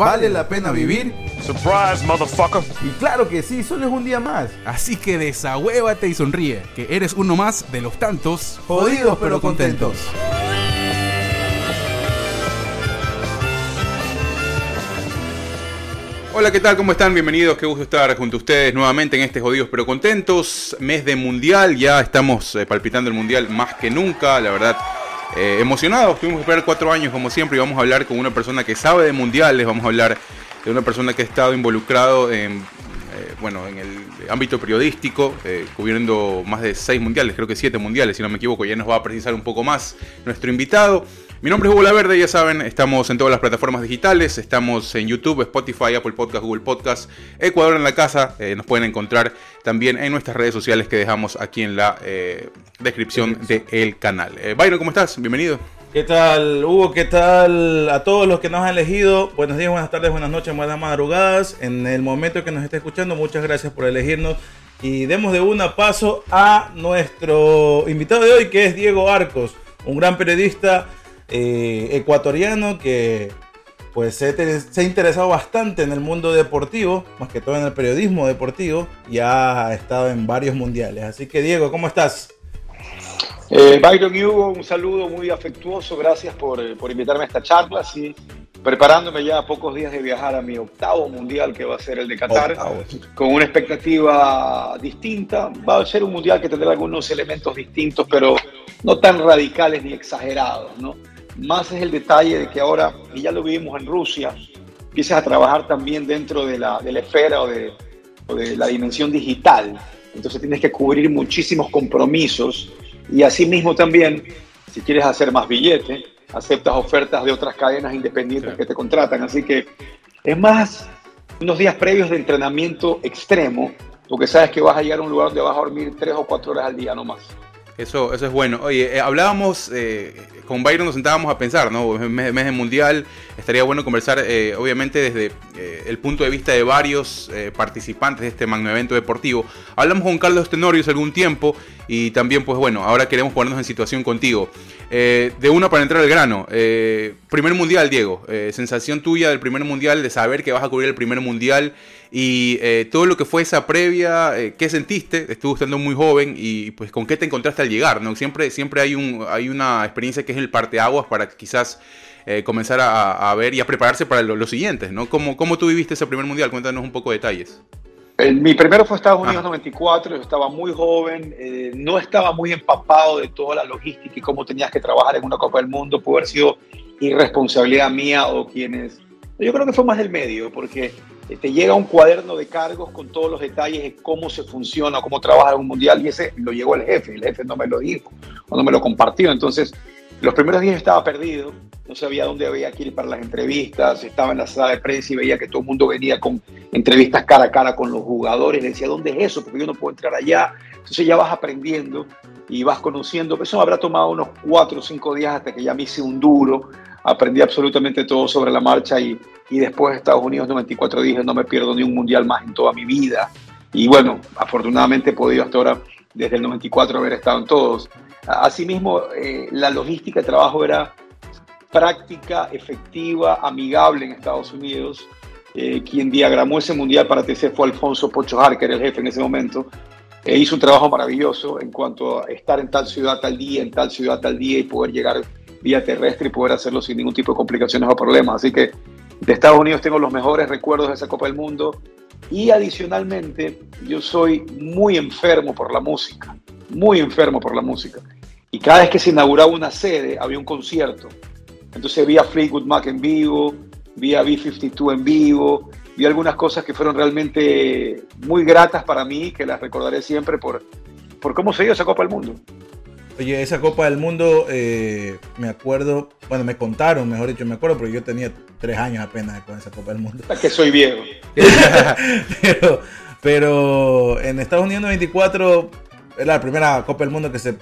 ¿vale la pena vivir? Surprise, motherfucker. Y claro que sí, solo es un día más. Así que desahuévate y sonríe, que eres uno más de los tantos Jodidos pero contentos. Hola, ¿qué tal? ¿Cómo están? Bienvenidos, qué gusto estar junto a ustedes nuevamente en este Jodidos pero Contentos, mes de Mundial, ya estamos eh, palpitando el Mundial más que nunca, la verdad, eh, emocionados, tuvimos que esperar cuatro años como siempre y vamos a hablar con una persona que sabe de mundiales, vamos a hablar de una persona que ha estado involucrado en, eh, bueno, en el ámbito periodístico, cubriendo más de seis mundiales, creo que siete mundiales, si no me equivoco, ya nos va a precisar un poco más nuestro invitado. Mi nombre es Hugo Verde, ya saben, estamos en todas las plataformas digitales, estamos en YouTube, Spotify, Apple Podcast, Google Podcast, Ecuador en la casa, eh, nos pueden encontrar también en nuestras redes sociales que dejamos aquí en la eh, descripción del canal. Eh, ¿cómo estás? Bienvenido. ¿Qué tal, Hugo? ¿Qué tal a todos los que nos han elegido? Buenos días, buenas tardes, buenas noches, buenas madrugadas. En el momento que nos esté escuchando, muchas gracias por elegirnos. Y demos de una paso a nuestro invitado de hoy, que es Diego Arcos, un gran periodista eh, ecuatoriano que pues se, ha interesado bastante en el mundo deportivo, más que todo en el periodismo deportivo, y ha estado en varios mundiales. Así que Diego, ¿cómo estás? Eh, Byron y Hugo, un saludo muy afectuoso, gracias por, por invitarme a esta charla, sí, preparándome ya a pocos días de viajar a mi octavo mundial que va a ser el de Qatar, con una expectativa distinta, va a ser un mundial que tendrá algunos elementos distintos, pero no tan radicales ni exagerados, ¿no? Más es el detalle de que ahora, y ya lo vivimos en Rusia, empiezas a trabajar también dentro de la, de la esfera o de, de la dimensión digital. Entonces tienes que cubrir muchísimos compromisos y asimismo también, si quieres hacer más billete, aceptas ofertas de otras cadenas independientes que te contratan. Así que es más unos días previos de entrenamiento extremo, porque sabes que vas a llegar a un lugar donde vas a dormir tres o cuatro horas al día, no más. Eso, eso es bueno. Oye, eh, hablábamos, eh, con Byron nos sentábamos a pensar, ¿no? Mes, mes de mundial, estaría bueno conversar, eh, obviamente, desde el punto de vista de varios participantes de este magno evento deportivo. Hablamos con Carlos Tenorius algún tiempo y también, pues bueno, ahora queremos ponernos en situación contigo. de una para entrar al grano. primer mundial, Diego. sensación tuya del primer mundial, de saber que vas a cubrir el primer mundial y eh, todo lo que fue esa previa, eh, ¿qué sentiste? Estuvo estando muy joven y pues con qué te encontraste al llegar, ¿no? Siempre, siempre hay, un, hay una experiencia que es el parteaguas para quizás eh, comenzar a, ver y a prepararse para lo, los siguientes, ¿no? ¿Cómo, ¿Cómo tú viviste ese primer mundial? Cuéntanos un poco de detalles. mi primero fue Estados Unidos 94, yo estaba muy joven, no estaba muy empapado de toda la logística y cómo tenías que trabajar en una Copa del Mundo, pudo haber sido irresponsabilidad mía o quienes... Yo creo que fue más del medio, porque te este, llega un cuaderno de cargos con todos los detalles de cómo se funciona, cómo trabaja un mundial y ese lo llegó el jefe, el jefe no me lo dijo o no me lo compartió. Entonces, los primeros días estaba perdido, no sabía dónde había que ir para las entrevistas, estaba en la sala de prensa y veía que todo el mundo venía con entrevistas cara a cara con los jugadores, decía, ¿dónde es eso? Porque yo no puedo entrar allá. Entonces ya vas aprendiendo y vas conociendo. Eso me habrá tomado unos cuatro o cinco días hasta que ya me hice un duro, aprendí absolutamente todo sobre la marcha y y después de Estados Unidos 94 dije no me pierdo ni un mundial más en toda mi vida. Y bueno, afortunadamente he podido hasta ahora, desde el 94, haber estado en todos. Asimismo, eh, la logística de trabajo era práctica, efectiva, amigable en Estados Unidos. Eh, quien diagramó ese mundial para TC fue Alfonso Pocho Harker, el jefe en ese momento. E hizo un trabajo maravilloso en cuanto a estar en tal ciudad tal día, en tal ciudad tal día y poder llegar vía terrestre y poder hacerlo sin ningún tipo de complicaciones o problemas. Así que de Estados Unidos tengo los mejores recuerdos de esa Copa del Mundo y adicionalmente yo soy muy enfermo por la música, muy enfermo por la música. Y cada vez que se inauguraba una sede había un concierto. Entonces vi a Fleetwood Mac en vivo, vi a B-52 en vivo, vi algunas cosas que fueron realmente muy gratas para mí, que las recordaré siempre por, por cómo se dio esa Copa del Mundo. Oye, esa Copa del Mundo, eh, me acuerdo, bueno, me contaron, mejor dicho, me acuerdo, porque yo tenía tres años apenas con esa Copa del Mundo. que soy viejo. pero, pero en Estados Unidos 94 era la primera Copa del Mundo que se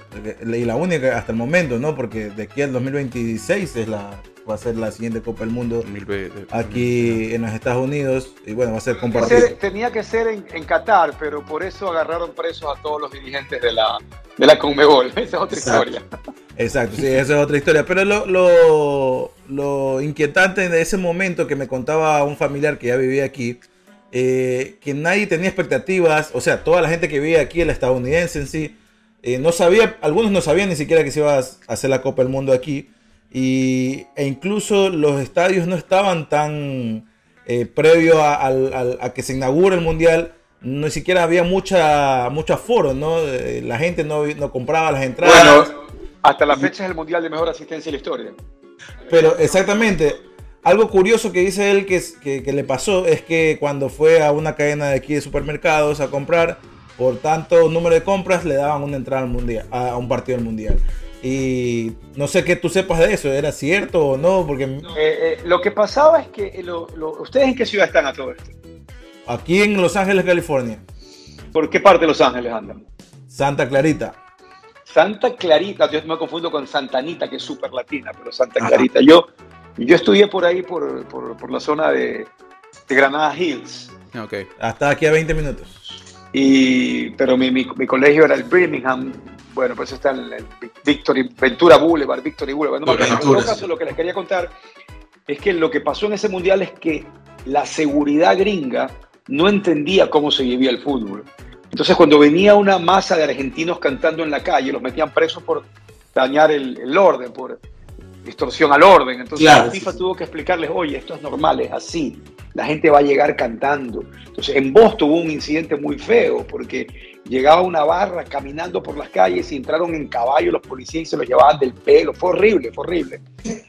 y la única hasta el momento, ¿no? Porque de aquí al 2026 es la va a ser la siguiente Copa del Mundo aquí en los Estados Unidos y bueno, va a ser compartido. Tenía que ser en, en, Qatar, pero por eso agarraron presos a todos los dirigentes de la, de la Conmebol. Esa es otra historia. Exacto, sí, esa es otra historia. Pero lo, lo, lo, inquietante de ese momento que me contaba un familiar que ya vivía aquí, eh, que nadie tenía expectativas, o sea, toda la gente que vivía aquí, el estadounidense en sí, eh, no sabía, algunos no sabían ni siquiera que se iba a hacer la Copa del Mundo aquí. Y, e incluso los estadios no estaban tan eh, previo a, que se inaugure el mundial. Ni siquiera había mucha mucho aforo, ¿no? Eh, la gente no, no compraba las entradas. Bueno, hasta la fecha es el mundial de mejor asistencia en la historia. Pero exactamente, algo curioso que dice él que, que, que, le pasó es que cuando fue a una cadena de aquí de supermercados a comprar, por tanto número de compras le daban una entrada al mundial, a un partido del mundial. Y no sé qué tú sepas de eso, ¿era cierto o no? Porque... Eh, eh, lo que pasaba es que, ¿ustedes en qué ciudad están a todo esto? Aquí en Los Ángeles, California. ¿Por qué parte de Los Ángeles andan? Santa Clarita. Santa Clarita, yo me confundo con Santa Anita, que es súper latina, pero Santa Clarita. Yo, yo estudié por ahí, por, por, la zona de, de, Granada Hills. Okay. Hasta aquí a 20 minutos. Y, pero mi, mi, mi colegio era el Birmingham bueno, pues está en el Victory, Ventura Boulevard, Victory Boulevard. No, en todo caso, lo que les quería contar es que lo que pasó en ese mundial es que la seguridad gringa no entendía cómo se vivía el fútbol. Entonces, cuando venía una masa de argentinos cantando en la calle, los metían presos por dañar el, orden, por distorsión al orden. Entonces, la FIFA tuvo que explicarles, oye, esto es normal, es así. La gente va a llegar cantando. Entonces, en Boston hubo un incidente muy feo porque llegaba una barra caminando por las calles y entraron en caballo los policías y se los llevaban del pelo. Fue horrible, fue horrible.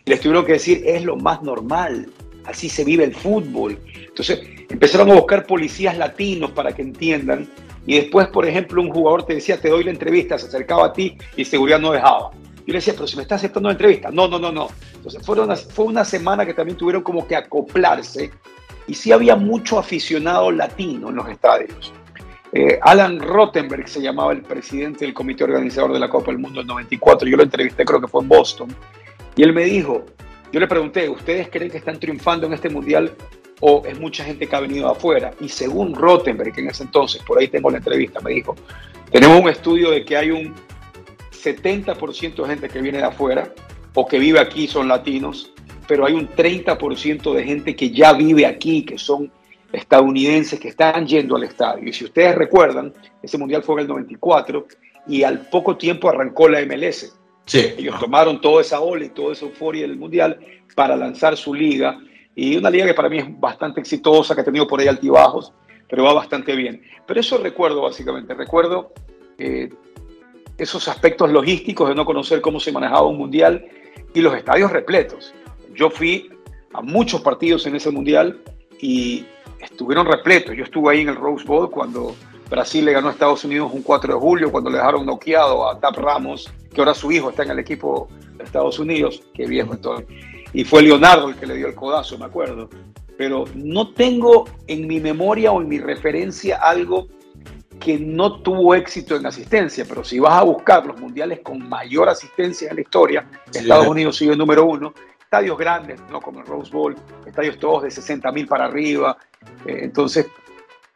les tuvieron que decir, es lo más normal, así se vive el fútbol. Entonces empezaron a buscar policías latinos para que entiendan. Y después, por ejemplo, un jugador te decía, te doy la entrevista, se acercaba a ti y seguridad no dejaba. Le decía, pero si me está aceptando la entrevista. No, no, no, no. Entonces fue una, fue una semana que también tuvieron como que acoplarse. Y sí había mucho aficionado latino en los estadios. Eh, Alan Rottenberg se llamaba el presidente del comité organizador de la Copa del Mundo del 94. Yo lo entrevisté, creo que fue en Boston. Y él me dijo, yo le pregunté, ¿ustedes creen que están triunfando en este mundial o es mucha gente que ha venido afuera? Y según Rottenberg, en ese entonces, por ahí tengo la entrevista, me dijo, tenemos un estudio de que hay un 70% de gente que viene de afuera o que vive aquí, son latinos, pero hay un 30% de gente que ya vive aquí, que son estadounidenses que están yendo al estadio. Y si ustedes recuerdan, ese mundial fue en el 94 y al poco tiempo arrancó la MLS. Sí. Ellos tomaron toda esa ola y toda esa euforia del mundial para lanzar su liga. Y una liga que para mí es bastante exitosa, que ha tenido por ahí altibajos, pero va bastante bien. Pero eso recuerdo básicamente, recuerdo eh, esos aspectos logísticos de no conocer cómo se manejaba un mundial y los estadios repletos. Yo fui a muchos partidos en ese mundial y estuvieron repletos. Yo estuve ahí en el Rose Bowl cuando Brasil le ganó a Estados Unidos un 4 de julio, cuando le dejaron noqueado a Tap Ramos, que ahora su hijo está en el equipo de Estados Unidos, qué viejo estoy. Y fue Leonardo el que le dio el codazo, me acuerdo. Pero no tengo en mi memoria o en mi referencia algo que no tuvo éxito en asistencia, pero si vas a buscar los mundiales con mayor asistencia en la historia, Estados Unidos sigue el número uno, estadios grandes, no como el Rose Bowl, estadios todos de 60 mil para arriba, eh, entonces,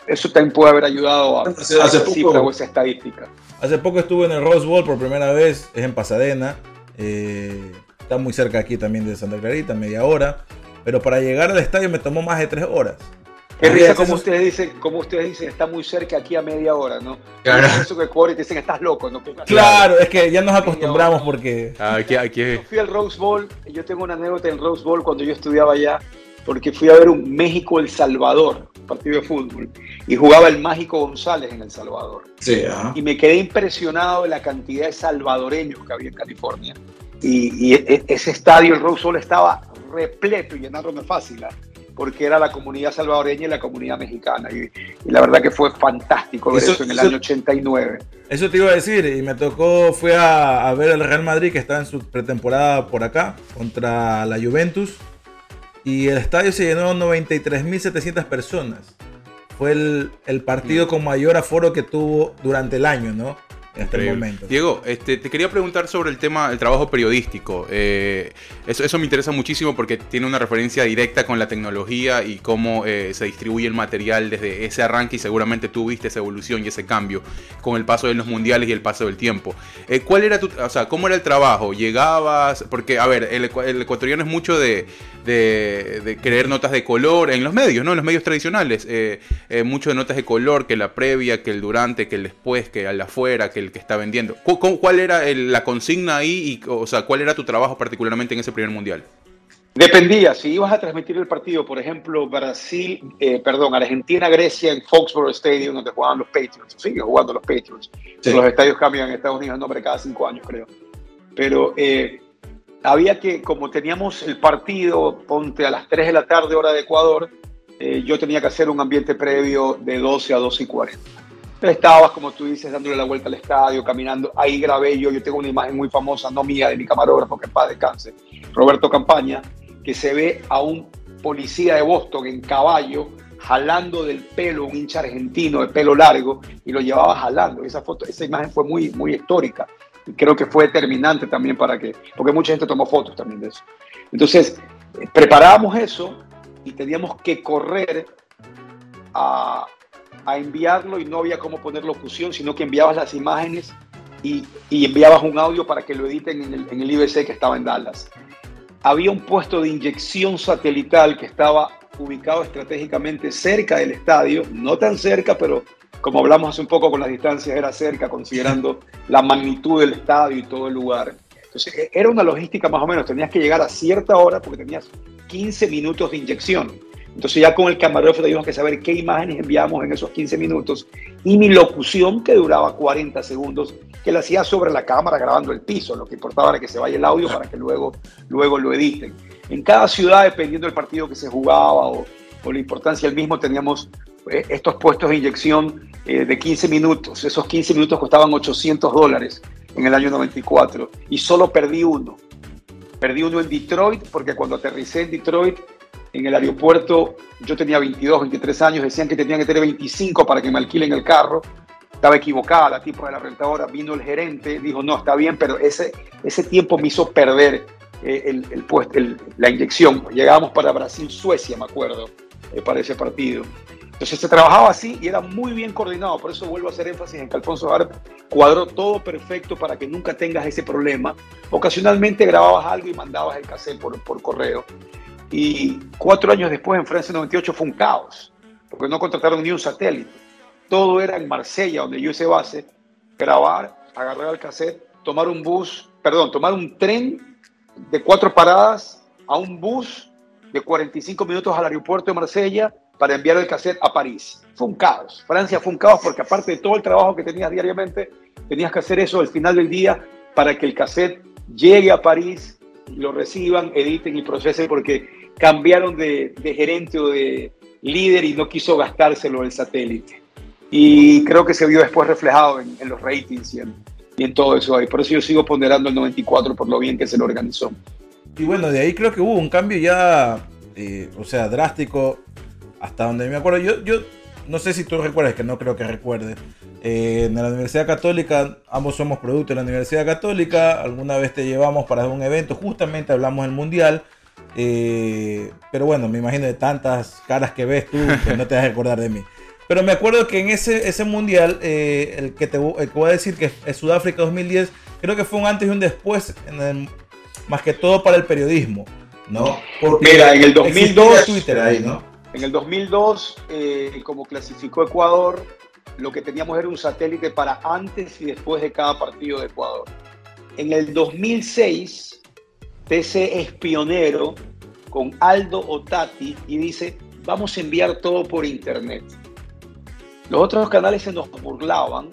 eso también puede haber ayudado a, hace, esa cifra o esa estadística. Hace poco estuve en el Rose Bowl por primera vez, es en Pasadena. Eh, está muy cerca aquí también de Santa Clarita, media hora. Pero para llegar al estadio me tomó más de tres horas. Qué risa como ustedes dicen, como ustedes dicen, está muy cerca aquí a media hora, ¿no? Claro. Eso que te dicen, estás loco, ¿no? Claro, es que ya nos acostumbramos porque... Aquí, aquí... Yo fui al Rose Bowl, yo tengo una anécdota en Rose Bowl cuando yo estudiaba allá porque fui a ver un México-El Salvador, partido de fútbol, y jugaba el Mágico González en El Salvador. Sí, Y me quedé impresionado de la cantidad de salvadoreños que había en California. Y, e, e, ese estadio, el Rose Bowl, estaba repleto y llenarlo no es fácil. ¿ah? Porque era la comunidad salvadoreña y la comunidad mexicana. Y, y la verdad que fue fantástico ver Eso- eso, en el eso- año 89. Eso te iba a decir, y me tocó, fue a, a ver al Real Madrid que está en su pretemporada por acá, contra la Juventus, y el estadio se llenó 93.700 personas. Fue el, el partido con mayor aforo que tuvo durante el año, ¿no? Momento. Diego, este, te quería preguntar sobre el tema del trabajo periodístico. Eh, eso, eso me interesa muchísimo porque tiene una referencia directa con la tecnología y cómo eh, se distribuye el material desde ese arranque y seguramente tú viste esa evolución y ese cambio con el paso de los mundiales y el paso del tiempo. Eh, ¿Cuál era tu, o sea, cómo era el trabajo? ¿Llegabas? Porque, a ver, el ecuatoriano es mucho de, de, de querer notas de color en los medios, ¿no? En los medios tradicionales. Eh, eh, mucho de notas de color, que la previa, que el durante, que el después, que al afuera, que el que está vendiendo. ¿Cu- cu- ¿Cuál era el- la consigna ahí? Y, o sea, ¿cuál era tu trabajo particularmente en ese primer mundial? Dependía, si ibas a transmitir el partido, por ejemplo, Brasil, eh, perdón, Argentina-Grecia en Foxborough Stadium, donde jugaban los Patriots, sigue jugando los Patriots. Sí. Los estadios cambian en Estados Unidos el nombre cada cinco años, creo. Pero eh, había que, como teníamos el partido, ponte a las 3 de la tarde, hora de Ecuador, eh, yo tenía que hacer un ambiente previo de 12 a 12 y 40. Entonces estabas, como tú dices, dándole la vuelta al estadio, caminando. Ahí grabé yo, yo tengo una imagen muy famosa, no mía, de mi camarógrafo, que en paz descanse, Roberto Campaña, que se ve a un policía de Boston en caballo jalando del pelo un hincha argentino de pelo largo y lo llevaba jalando. Esa foto, esa imagen fue muy, muy histórica creo que fue determinante también para que, porque mucha gente tomó fotos también de eso. Entonces, preparábamos eso y teníamos que correr a, a enviarlo y no había cómo poner locución, sino que enviabas las imágenes y, y enviabas un audio para que lo editen en el, en el IBC que estaba en Dallas. Había un puesto de inyección satelital que estaba ubicado estratégicamente cerca del estadio, no tan cerca, pero como hablamos hace un poco con las distancias, era cerca, considerando la magnitud del estadio y todo el lugar. Entonces, e- era una logística más o menos, tenías que llegar a cierta hora porque tenías 15 minutos de inyección. Entonces ya con el camarógrafo teníamos que saber qué imágenes enviamos en esos 15 minutos y mi locución que duraba 40 segundos, que la hacía sobre la cámara grabando el piso, lo que importaba era que se vaya el audio para que luego, luego lo editen. En cada ciudad, dependiendo del partido que se jugaba o, o la importancia del mismo, teníamos estos puestos de inyección eh, de 15 minutos. Esos 15 minutos costaban 800 dólares en el año 94 y solo perdí uno. Perdí uno en Detroit porque cuando aterricé en Detroit, en el aeropuerto, yo tenía 22, 23 años, decían que tenían que tener 25 para que me alquilen el carro. Estaba equivocada, la tipo de la rentadora, vino el gerente, dijo, no, está bien, pero ese, ese tiempo me hizo perder eh, el, el puest- el- la inyección. Llegábamos para Brasil-Suecia, me acuerdo, eh, para ese partido. Entonces se trabajaba así y era muy bien coordinado, por eso vuelvo a hacer énfasis en que Alfonso Harp cuadró todo perfecto para que nunca tengas ese problema. Ocasionalmente grababas algo y mandabas el cassette por, por correo. Y cuatro años después, en Francia 98, fue un caos, porque no contrataron ni un satélite. Todo era en Marsella, donde yo hice base, grabar, agarrar el cassette, tomar un bus, perdón, tomar un tren de cuatro paradas a un bus de 45 minutos al aeropuerto de Marsella para enviar el cassette a París. Fue un caos. Francia fue un caos porque aparte de todo el trabajo que tenías diariamente, tenías que hacer eso al final del día para que el cassette llegue a París, lo reciban, editen y procesen porque cambiaron de, gerente o de líder y no quiso gastárselo el satélite. Y creo que se vio después reflejado en, los ratings y en, y todo eso ahí. Por eso yo sigo ponderando el 94 por lo bien que se lo organizó. Y bueno, de ahí creo que hubo un cambio ya, eh, o sea, drástico, hasta donde me acuerdo. Yo, yo no sé si tú recuerdas, que no creo que recuerdes. Eh, en la Universidad Católica, ambos somos producto de la Universidad Católica. Alguna vez te llevamos para un evento, justamente hablamos del Mundial. eh, pero bueno, me imagino de tantas caras que ves tú, que no te vas a recordar de mí. Pero me acuerdo que en ese, ese mundial, eh, el, que te, el que voy a decir que es Sudáfrica 2010, creo que fue un antes y un después, en el- más que todo para el periodismo, ¿no? Porque Mira, en el existía 2002, Twitter ahí, ¿no? En el 2002, eh, como clasificó Ecuador, lo que teníamos era un satélite para antes y después de cada partido de Ecuador. En el 2006, TC es pionero con Aldo Otati y dice, vamos a enviar todo por internet. Los otros canales se nos burlaban,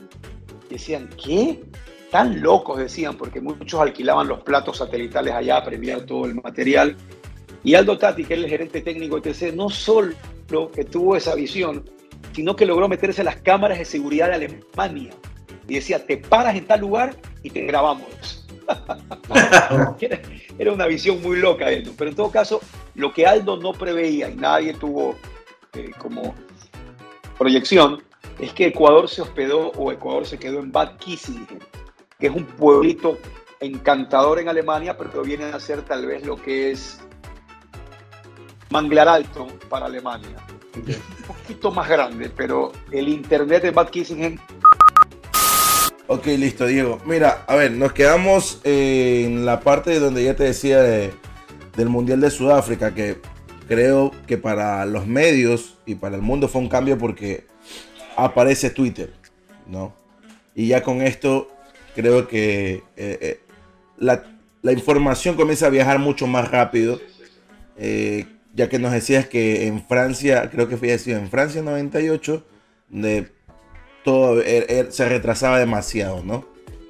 decían, ¿qué? Tan locos decían, porque muchos alquilaban los platos satelitales allá para enviar todo el material. Y Aldo Tati, que es el gerente técnico de TC, no solo que tuvo esa visión, sino que logró meterse a las cámaras de seguridad de Alemania. Y decía, te paras en tal lugar y te grabamos. Era una visión muy loca. Pero en todo caso, lo que Aldo no preveía y nadie tuvo eh, como proyección es que Ecuador se hospedó o Ecuador se quedó en Bad Kissingen, que es un pueblito encantador en Alemania, pero que viene a ser tal vez lo que es Manglar Alto para Alemania. Un poquito más grande, pero el internet de Bad Kissingen. Ok, listo, Diego. Mira, a ver, nos quedamos en la parte donde ya te decía del Mundial de Sudáfrica, que creo que para los medios y para el mundo fue un cambio porque aparece Twitter, ¿no? Y ya con esto creo que eh, eh, la, información comienza a viajar mucho más rápido. Eh, ya que nos decías que en Francia, creo que fue así, en Francia 98, de todo er, er, se retrasaba demasiado, ¿no?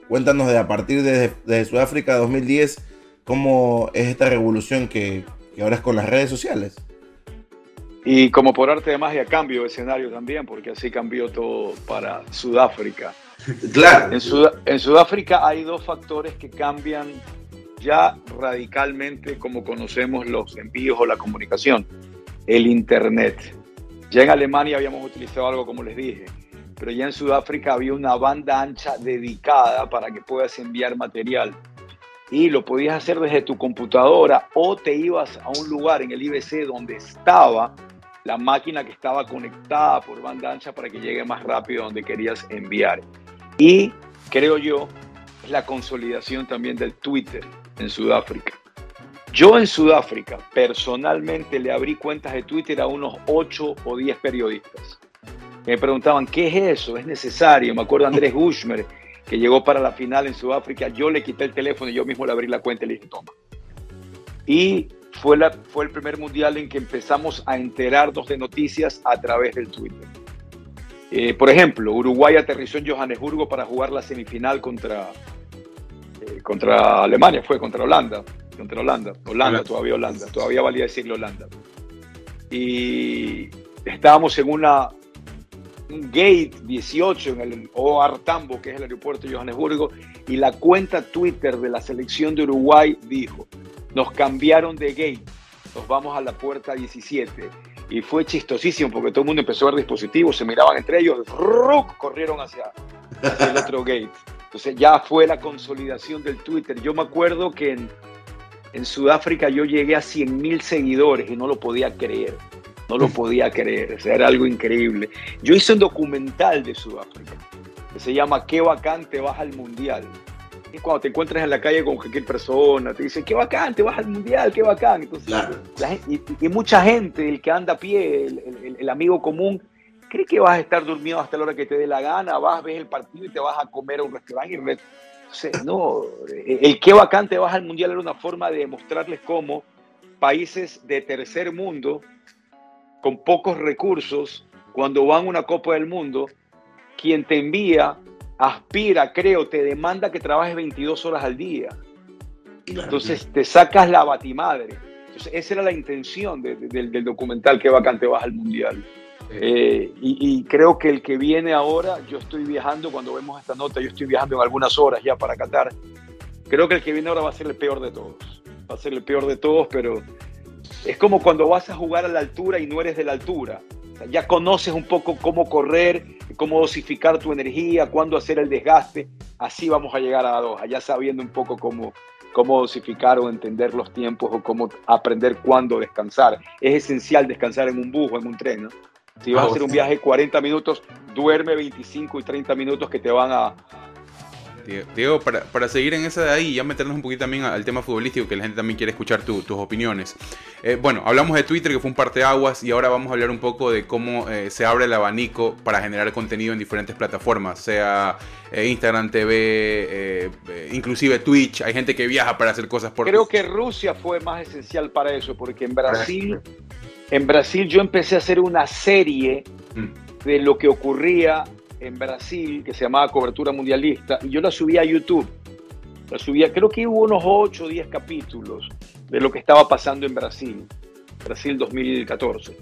Cuéntanos de a partir de, Sudáfrica 2010, cómo es esta revolución que, que ahora es con las redes sociales. Y como por arte de magia cambio de escenario también, porque así cambió todo para Sudáfrica. Claro. En, Sudáfrica hay dos factores que cambian ya radicalmente como conocemos los envíos o la comunicación. El Internet. Ya en Alemania habíamos utilizado algo como les dije, pero ya en Sudáfrica había una banda ancha dedicada para que puedas enviar material. Y lo podías hacer desde tu computadora o te ibas a un lugar en el IBC donde estaba la máquina que estaba conectada por banda ancha para que llegue más rápido donde querías enviar. Y creo yo, es la consolidación también del Twitter en Sudáfrica. Yo en Sudáfrica personalmente le abrí cuentas de Twitter a unos 8 o 10 periodistas. Me preguntaban, ¿qué es eso? ¿Es necesario? Me acuerdo Andrés Gushmer, que llegó para la final en Sudáfrica. Yo le quité el teléfono y yo mismo le abrí la cuenta y le dije, toma. Y fue, la, fue el primer mundial en que empezamos a enterarnos de noticias a través del Twitter. Eh, por ejemplo, Uruguay aterrizó en Johannesburgo para jugar la semifinal contra, eh, contra Alemania, fue contra Holanda. Contra Holanda, Holanda, todavía Holanda, todavía valía decirlo Holanda. Y estábamos en una un gate 18 en el OAR Tambo, que es el aeropuerto de Johannesburgo, y la cuenta Twitter de la selección de Uruguay dijo, nos cambiaron de gate, nos vamos a la puerta 17. Y fue chistosísimo porque todo el mundo empezó a ver dispositivos, se miraban entre ellos, corrieron hacia, el otro gate. Entonces ya fue la consolidación del Twitter. Yo me acuerdo que en, en Sudáfrica yo llegué a 100 mil seguidores y no lo podía creer. No lo podía creer, o sea, era algo increíble. Yo hice un documental de Sudáfrica que se llama Qué bacán te vas al mundial cuando te encuentras en la calle con cualquier persona, te dicen, qué bacán, te vas al mundial, qué bacán. Entonces, y, mucha gente, el que anda a pie, el, amigo común, cree que vas a estar durmiendo hasta la hora que te dé la gana, vas, ves el partido y te vas a comer a un restaurante. Y no, el qué bacán te vas al mundial era una forma de mostrarles cómo países de tercer mundo, con pocos recursos, cuando van a una Copa del Mundo, quien te envía aspira, creo, te demanda que trabajes 22 horas al día. Entonces te sacas la batimadre. Entonces esa era la intención del documental que vacante vas al mundial. Eh, y, creo que el que viene ahora, yo estoy viajando, cuando vemos esta nota, yo estoy viajando en algunas horas ya para Qatar. Creo que el que viene ahora va a ser el peor de todos. Va a ser el peor de todos, pero es como cuando vas a jugar a la altura y no eres de la altura ya conoces un poco cómo correr, cómo dosificar tu energía, cuándo hacer el desgaste. Así vamos a llegar a Doha, ya sabiendo un poco cómo, cómo dosificar o entender los tiempos o cómo aprender cuándo descansar. Es esencial descansar en un bus o en un tren. Si vas a hacer un viaje de 40 minutos, duerme 25 y 30 minutos que te van a, Diego, para, para, seguir en esa de ahí y ya meternos un poquito también al tema futbolístico, que la gente también quiere escuchar tus opiniones. Eh, bueno, hablamos de Twitter, que fue un parteaguas, y ahora vamos a hablar un poco de cómo eh, se abre el abanico para generar contenido en diferentes plataformas, sea eh, Instagram TV, inclusive Twitch. Hay gente que viaja para hacer cosas por... Creo que Rusia fue más esencial para eso, porque en Brasil, en Brasil yo empecé a hacer una serie mm. de lo que ocurría en Brasil que se llamaba Cobertura Mundialista y yo la subí a YouTube. La subía, creo que hubo unos 8 o 10 capítulos. de lo que estaba pasando en Brasil, Brasil 2014.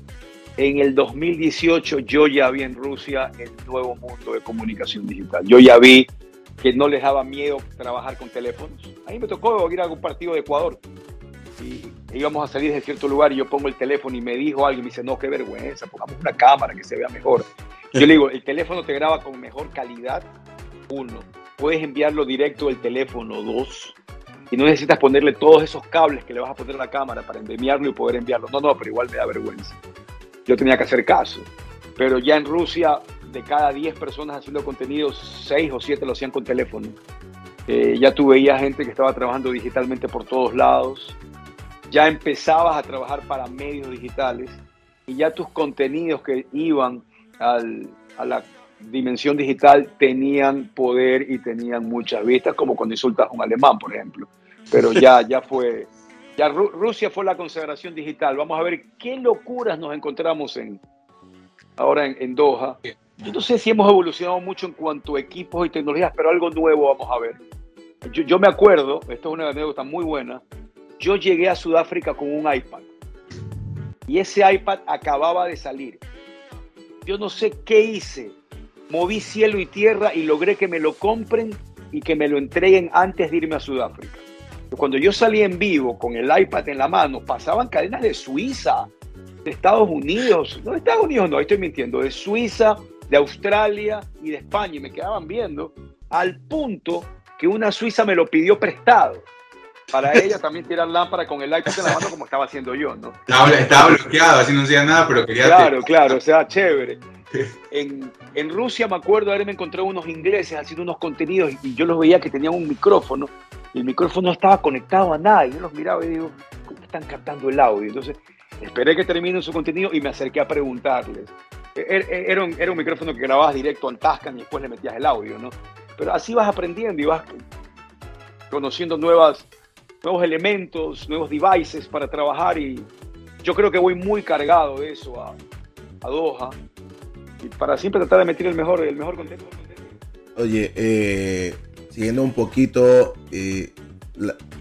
En el 2018 yo ya vi en Rusia el nuevo mundo de comunicación digital. Yo ya vi que no les daba miedo trabajar con teléfonos. A mí me tocó ir a un partido de Ecuador y íbamos a salir de cierto lugar y yo pongo el teléfono y me dijo alguien, me dice, no, qué vergüenza, pongamos una cámara que se vea mejor. Yo le digo, el teléfono te graba con mejor calidad, uno. Puedes enviarlo directo del teléfono, dos. Y no necesitas ponerle todos esos cables que le vas a poner a la cámara para enviarlo y poder enviarlo. No, no, pero igual me da vergüenza. Yo tenía que hacer caso. Pero ya en Rusia, de cada 10 personas haciendo contenido, 6 o 7 lo hacían con teléfono. Eh, ya tú veías gente que estaba trabajando digitalmente por todos lados. Ya empezabas a trabajar para medios digitales y ya tus contenidos que iban al, a la dimensión digital tenían poder y tenían muchas vistas, como cuando insultas a un alemán, por ejemplo. Pero ya, ya fue, ya Rusia fue la consagración digital. Vamos a ver qué locuras nos encontramos en, ahora en, Doha. Yo no sé si hemos evolucionado mucho en cuanto a equipos y tecnologías, pero algo nuevo vamos a ver. Yo, yo me acuerdo, esto es una anécdota muy buena, yo llegué a Sudáfrica con un iPad y ese iPad acababa de salir. Yo no sé qué hice, moví cielo y tierra y logré que me lo compren y que me lo entreguen antes de irme a Sudáfrica. Cuando yo salí en vivo con el iPad en la mano, pasaban cadenas de Suiza, de Estados Unidos, no de Estados Unidos, no, estoy mintiendo, de Suiza, de Australia y de España, y me quedaban viendo, al punto que una suiza me lo pidió prestado. Para ella también tirar lámpara con el iPad en la mano como estaba haciendo yo, ¿no? Estaba, bloqueado, así no hacía nada, pero quería... Claro, claro, o sea, chévere. En, en, Rusia me acuerdo haberme encontrado unos ingleses haciendo unos contenidos y yo los veía que tenían un micrófono y el micrófono no estaba conectado a nada y yo los miraba y digo, ¿cómo están captando el audio? Entonces esperé que terminen su contenido y me acerqué a preguntarles. E, e, e, era un, era un micrófono que grababas directo en Tascam y después le metías el audio, ¿no? Pero así vas aprendiendo y vas conociendo nuevas, nuevos elementos, nuevos devices para trabajar y yo creo que voy muy cargado de eso a, a Doha y para siempre tratar de meter el mejor, el mejor contenido. Oye, eh, siguiendo un poquito, eh,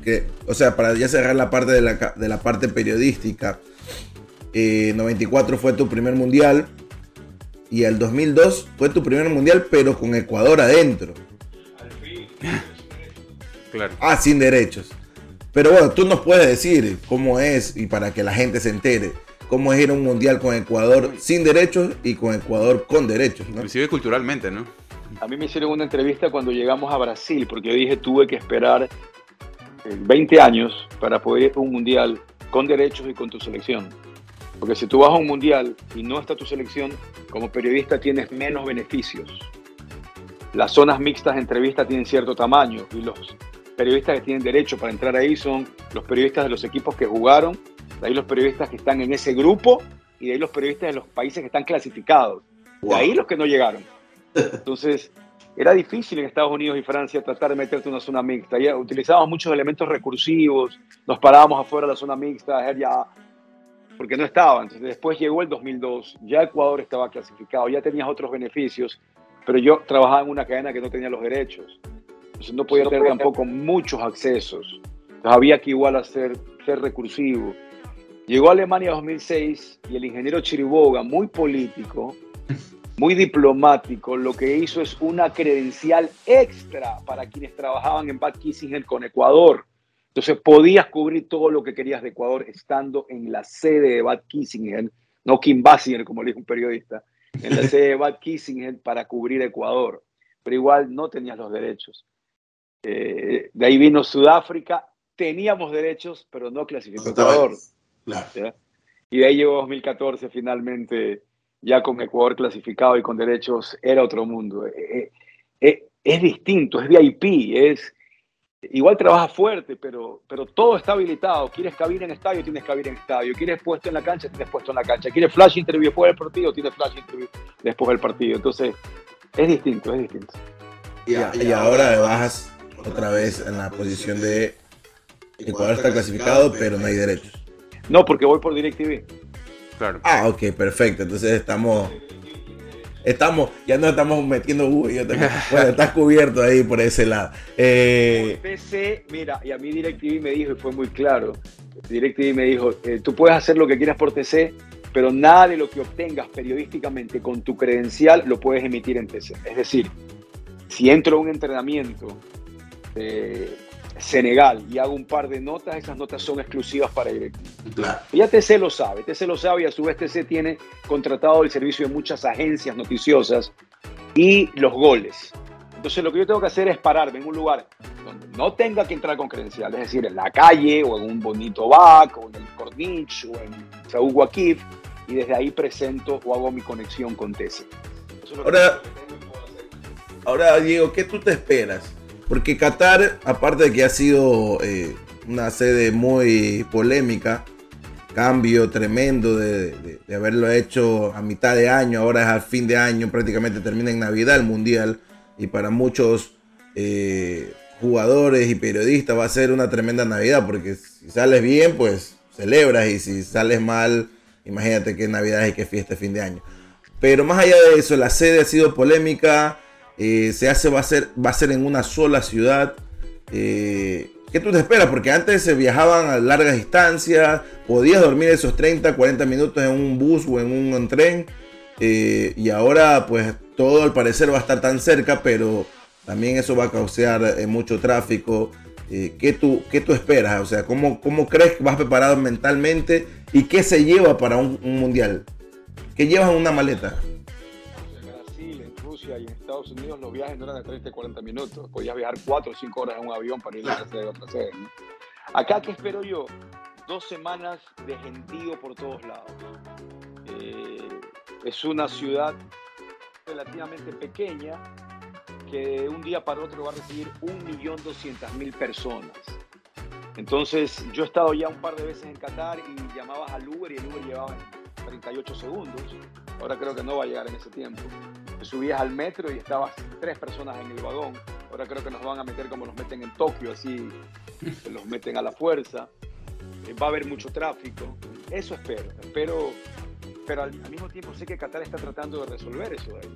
que, o sea, para ya cerrar la parte de la, de la parte periodística, eh, 94 fue tu primer mundial y el 2002 fue tu primer mundial, pero con Ecuador adentro. Claro. Ah, sin derechos. Pero bueno, tú nos puedes decir cómo es y para que la gente se entere cómo es ir a un mundial con Ecuador sin derechos y con Ecuador con derechos. ¿no? Inclusive culturalmente, ¿no? A mí me hicieron una entrevista cuando llegamos a Brasil, porque yo dije tuve que esperar 20 eh, años para poder ir a un mundial con derechos y con tu selección. Porque si tú vas a un mundial y no está tu selección, como periodista tienes menos beneficios. Las zonas mixtas de entrevista tienen cierto tamaño y los periodistas que tienen derecho para entrar ahí son los periodistas de los equipos que jugaron de ahí los periodistas que están en ese grupo y de ahí los periodistas de los países que están clasificados. De ahí los que no llegaron. Entonces, era difícil en Estados Unidos y Francia tratar de meterte en una zona mixta. Ya utilizábamos muchos elementos recursivos, nos parábamos afuera de la zona mixta, ya, porque no estaban. Entonces, después llegó el 2002, ya Ecuador estaba clasificado, ya tenías otros beneficios, pero yo trabajaba en una cadena que no tenía los derechos. Entonces, no podía tener tampoco muchos accesos. Entonces, había que igual hacer, ser recursivo. Llegó a Alemania en 2006 y el ingeniero Chiriboga, muy político, muy diplomático, lo que hizo es una credencial extra para quienes trabajaban en Bad Kissinger con Ecuador. Entonces podías cubrir todo lo que querías de Ecuador estando en la sede de Bad Kissinger, no Kim Basinger, como le dijo un periodista, en la sede de Bad Kissinger para cubrir Ecuador. Pero igual no tenías los derechos. Eh, de ahí vino Sudáfrica, teníamos derechos, pero no clasificó Ecuador. Y de ahí llegó 2014 finalmente, ya con Ecuador clasificado y con derechos, era otro mundo. Eh, eh, es distinto, es VIP, es... Igual trabaja fuerte, pero, pero todo está habilitado. Quieres cabina en estadio, tienes cabina en estadio. Quieres puesto en la cancha, tienes puesto en la cancha. Quieres flash interview después del partido, tienes flash interview después del partido. Entonces, es distinto, es distinto. Y, y ahora bajas otra vez en la posición de Ecuador está clasificado, pero no hay derechos. No, porque voy por DirecTV. Claro. Ah, ok, perfecto. Entonces estamos. Estamos, ya no estamos metiendo uh, bueno, estás cubierto ahí por ese lado. Eh... PC, mira, y a mí DirecTV me dijo, y fue muy claro, DirecTV me dijo, eh, tú puedes hacer lo que quieras por TC, pero nada de lo que obtengas periodísticamente con tu credencial lo puedes emitir en TC. Es decir, si entro a un entrenamiento de Senegal y hago un par de notas, esas notas son exclusivas para DirecTV. Claro. Ya TC lo sabe, TC lo sabe y a su vez TC tiene contratado el servicio de muchas agencias noticiosas y los goles. Entonces lo que yo tengo que hacer es pararme en un lugar donde no tenga que entrar con credencial, es decir, en la calle o en un bonito back o en el Corniche o en Saúl Guaquif y desde ahí presento o hago mi conexión con TC. Ahora-. Ahora, Diego, ¿qué tú te esperas? Porque Qatar, aparte de que ha sido eh, una sede muy polémica, cambio tremendo de, haberlo hecho a mitad de año, ahora es a fin de año, prácticamente termina en Navidad el Mundial, y para muchos eh, jugadores y periodistas va a ser una tremenda Navidad, porque si sales bien, pues celebras, y si sales mal, imagínate qué Navidad y qué fiesta de fin de año. Pero más allá de eso, la sede ha sido polémica. Eh, se hace, va a ser, va a ser en una sola ciudad. Eh, ¿Qué tú te esperas? Porque antes se viajaban a largas distancias, podías dormir esos 30, 40 minutos en un bus o en un tren. eh, y ahora, pues todo al parecer va a estar tan cerca, pero también eso va a causar mucho tráfico. ¿qué, tú, ¿Qué tú esperas? O sea, ¿cómo, ¿cómo crees que vas preparado mentalmente y qué se lleva para un, un mundial? ¿Qué llevas en una maleta? Estados Unidos los viajes no eran de 30 y 40 minutos. Podías viajar 4 o 5 horas en un avión para ir a sede de otra sede. Acá, ¿qué espero yo? Dos semanas de gentío por todos lados. Eh, es una ciudad relativamente pequeña que un día para otro va a recibir 1.200.000 personas. Entonces, yo he estado ya un par de veces en Qatar y llamabas al Uber y el Uber llevaba 38 segundos. Ahora creo que no va a llegar en ese tiempo. Subías al metro y estabas tres personas en el vagón. Ahora creo que nos van a meter como nos meten en Tokio, así, los meten a la fuerza. Eh, Va a haber mucho tráfico. Eso espero. Pero al, mismo tiempo sé que Qatar está tratando de resolver eso de ahí.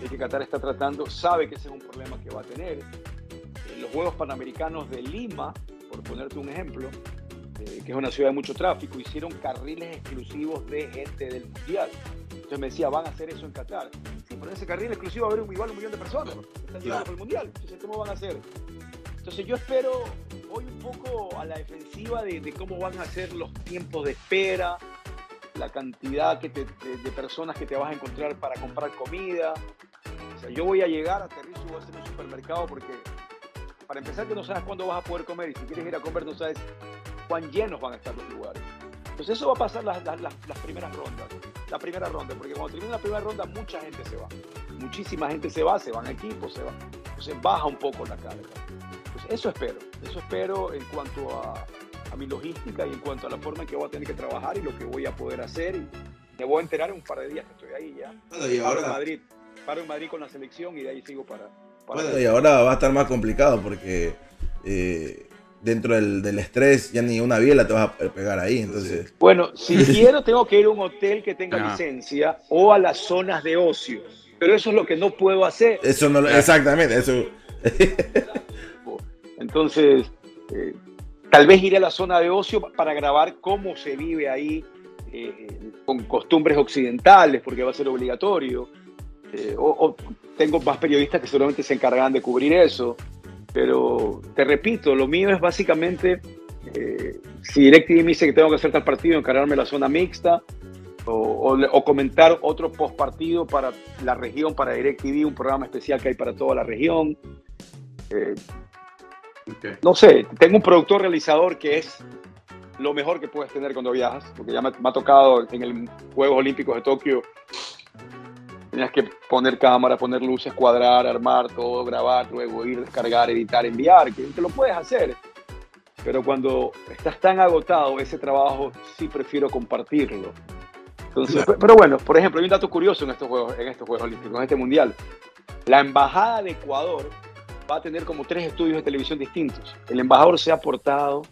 Sé que Qatar está tratando, sabe que ese es un problema que va a tener. En los Juegos Panamericanos de Lima, por ponerte un ejemplo, eh, que es una ciudad de mucho tráfico, hicieron carriles exclusivos de gente del Mundial. Entonces me decía, van a hacer eso en Qatar. Sí, pero en ese carril exclusivo va a haber un- igual un millón de personas están llegando por el Mundial. Entonces, ¿cómo van a hacer? Entonces yo espero hoy un poco a la defensiva de, de cómo van a ser los tiempos de espera, la cantidad que te- de, de personas que te vas a encontrar para comprar comida. O sea, yo voy a llegar, aterrizo y voy a hacer un supermercado porque para empezar que no sabes cuándo vas a poder comer y si quieres ir a comer no sabes cuán llenos van a estar los lugares. Entonces eso va a pasar las, las- las- primeras rondas, la primera ronda, porque cuando termina la primera ronda mucha gente se va, muchísima gente se va, se van equipos, se va, entonces baja un poco la carga. Entonces eso espero, eso espero en cuanto a, a mi logística y en cuanto a la forma en que voy a tener que trabajar y lo que voy a poder hacer. Y me voy a enterar en un par de días que estoy ahí ya. Bueno, y Paro en ahora, Madrid, paro en Madrid con la selección y de ahí sigo para... para Bueno, Y ahora va a estar más complicado porque eh, dentro del, del estrés ya ni una biela te vas a pegar ahí. Entonces, Bueno, si quiero, tengo que ir a un hotel que tenga Ah. licencia o a las zonas de ocio. Pero eso es lo que no puedo hacer. eso no lo. Exactamente, eso. Entonces, eh, tal vez iré a la zona de ocio para grabar cómo se vive ahí eh, con costumbres occidentales, porque va a ser obligatorio. Eh, o, o tengo más periodistas que seguramente se encargan de cubrir eso. Pero te repito, lo mío es básicamente, eh, si DirecTV me dice que tengo que hacer tal partido, encargarme la zona mixta, o, o- o comentar otro post partido para la región, para DirecTV, un programa especial que hay para toda la región. Eh, no sé, tengo un productor realizador que es lo mejor que puedes tener cuando viajas, porque ya me, me ha tocado en el Juegos Olímpicos de Tokio, tenías que poner cámara, poner luces, cuadrar, armar todo, grabar, luego ir, descargar, editar, enviar, que, que lo puedes hacer. Pero cuando estás tan agotado, ese trabajo sí prefiero compartirlo. Entonces, Claro. Pero bueno, por ejemplo, hay un dato curioso en estos Juegos, en estos Juegos Olímpicos, en este Mundial. La Embajada de Ecuador va a tener como tres estudios de televisión distintos. El embajador se ha portado,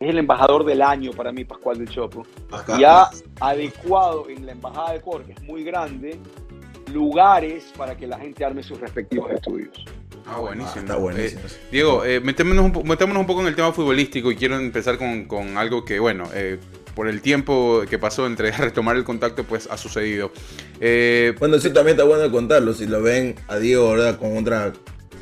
es el embajador del año para mí, Pascual del Chopo, Acá, y ha adecuado en la Embajada de Ecuador, que es muy grande, lugares para que la gente arme sus respectivos estudios. Ah, buenísimo. Ah, está buenísimo. Eh, Diego, eh, metémonos, un metámonos un poco en el tema futbolístico y quiero empezar con, con algo que, bueno, eh, por el tiempo que pasó entre retomar el contacto, pues ha sucedido. Eh, Bueno, eso también está bueno contarlo. Si lo ven a Diego, ¿verdad? Con otra,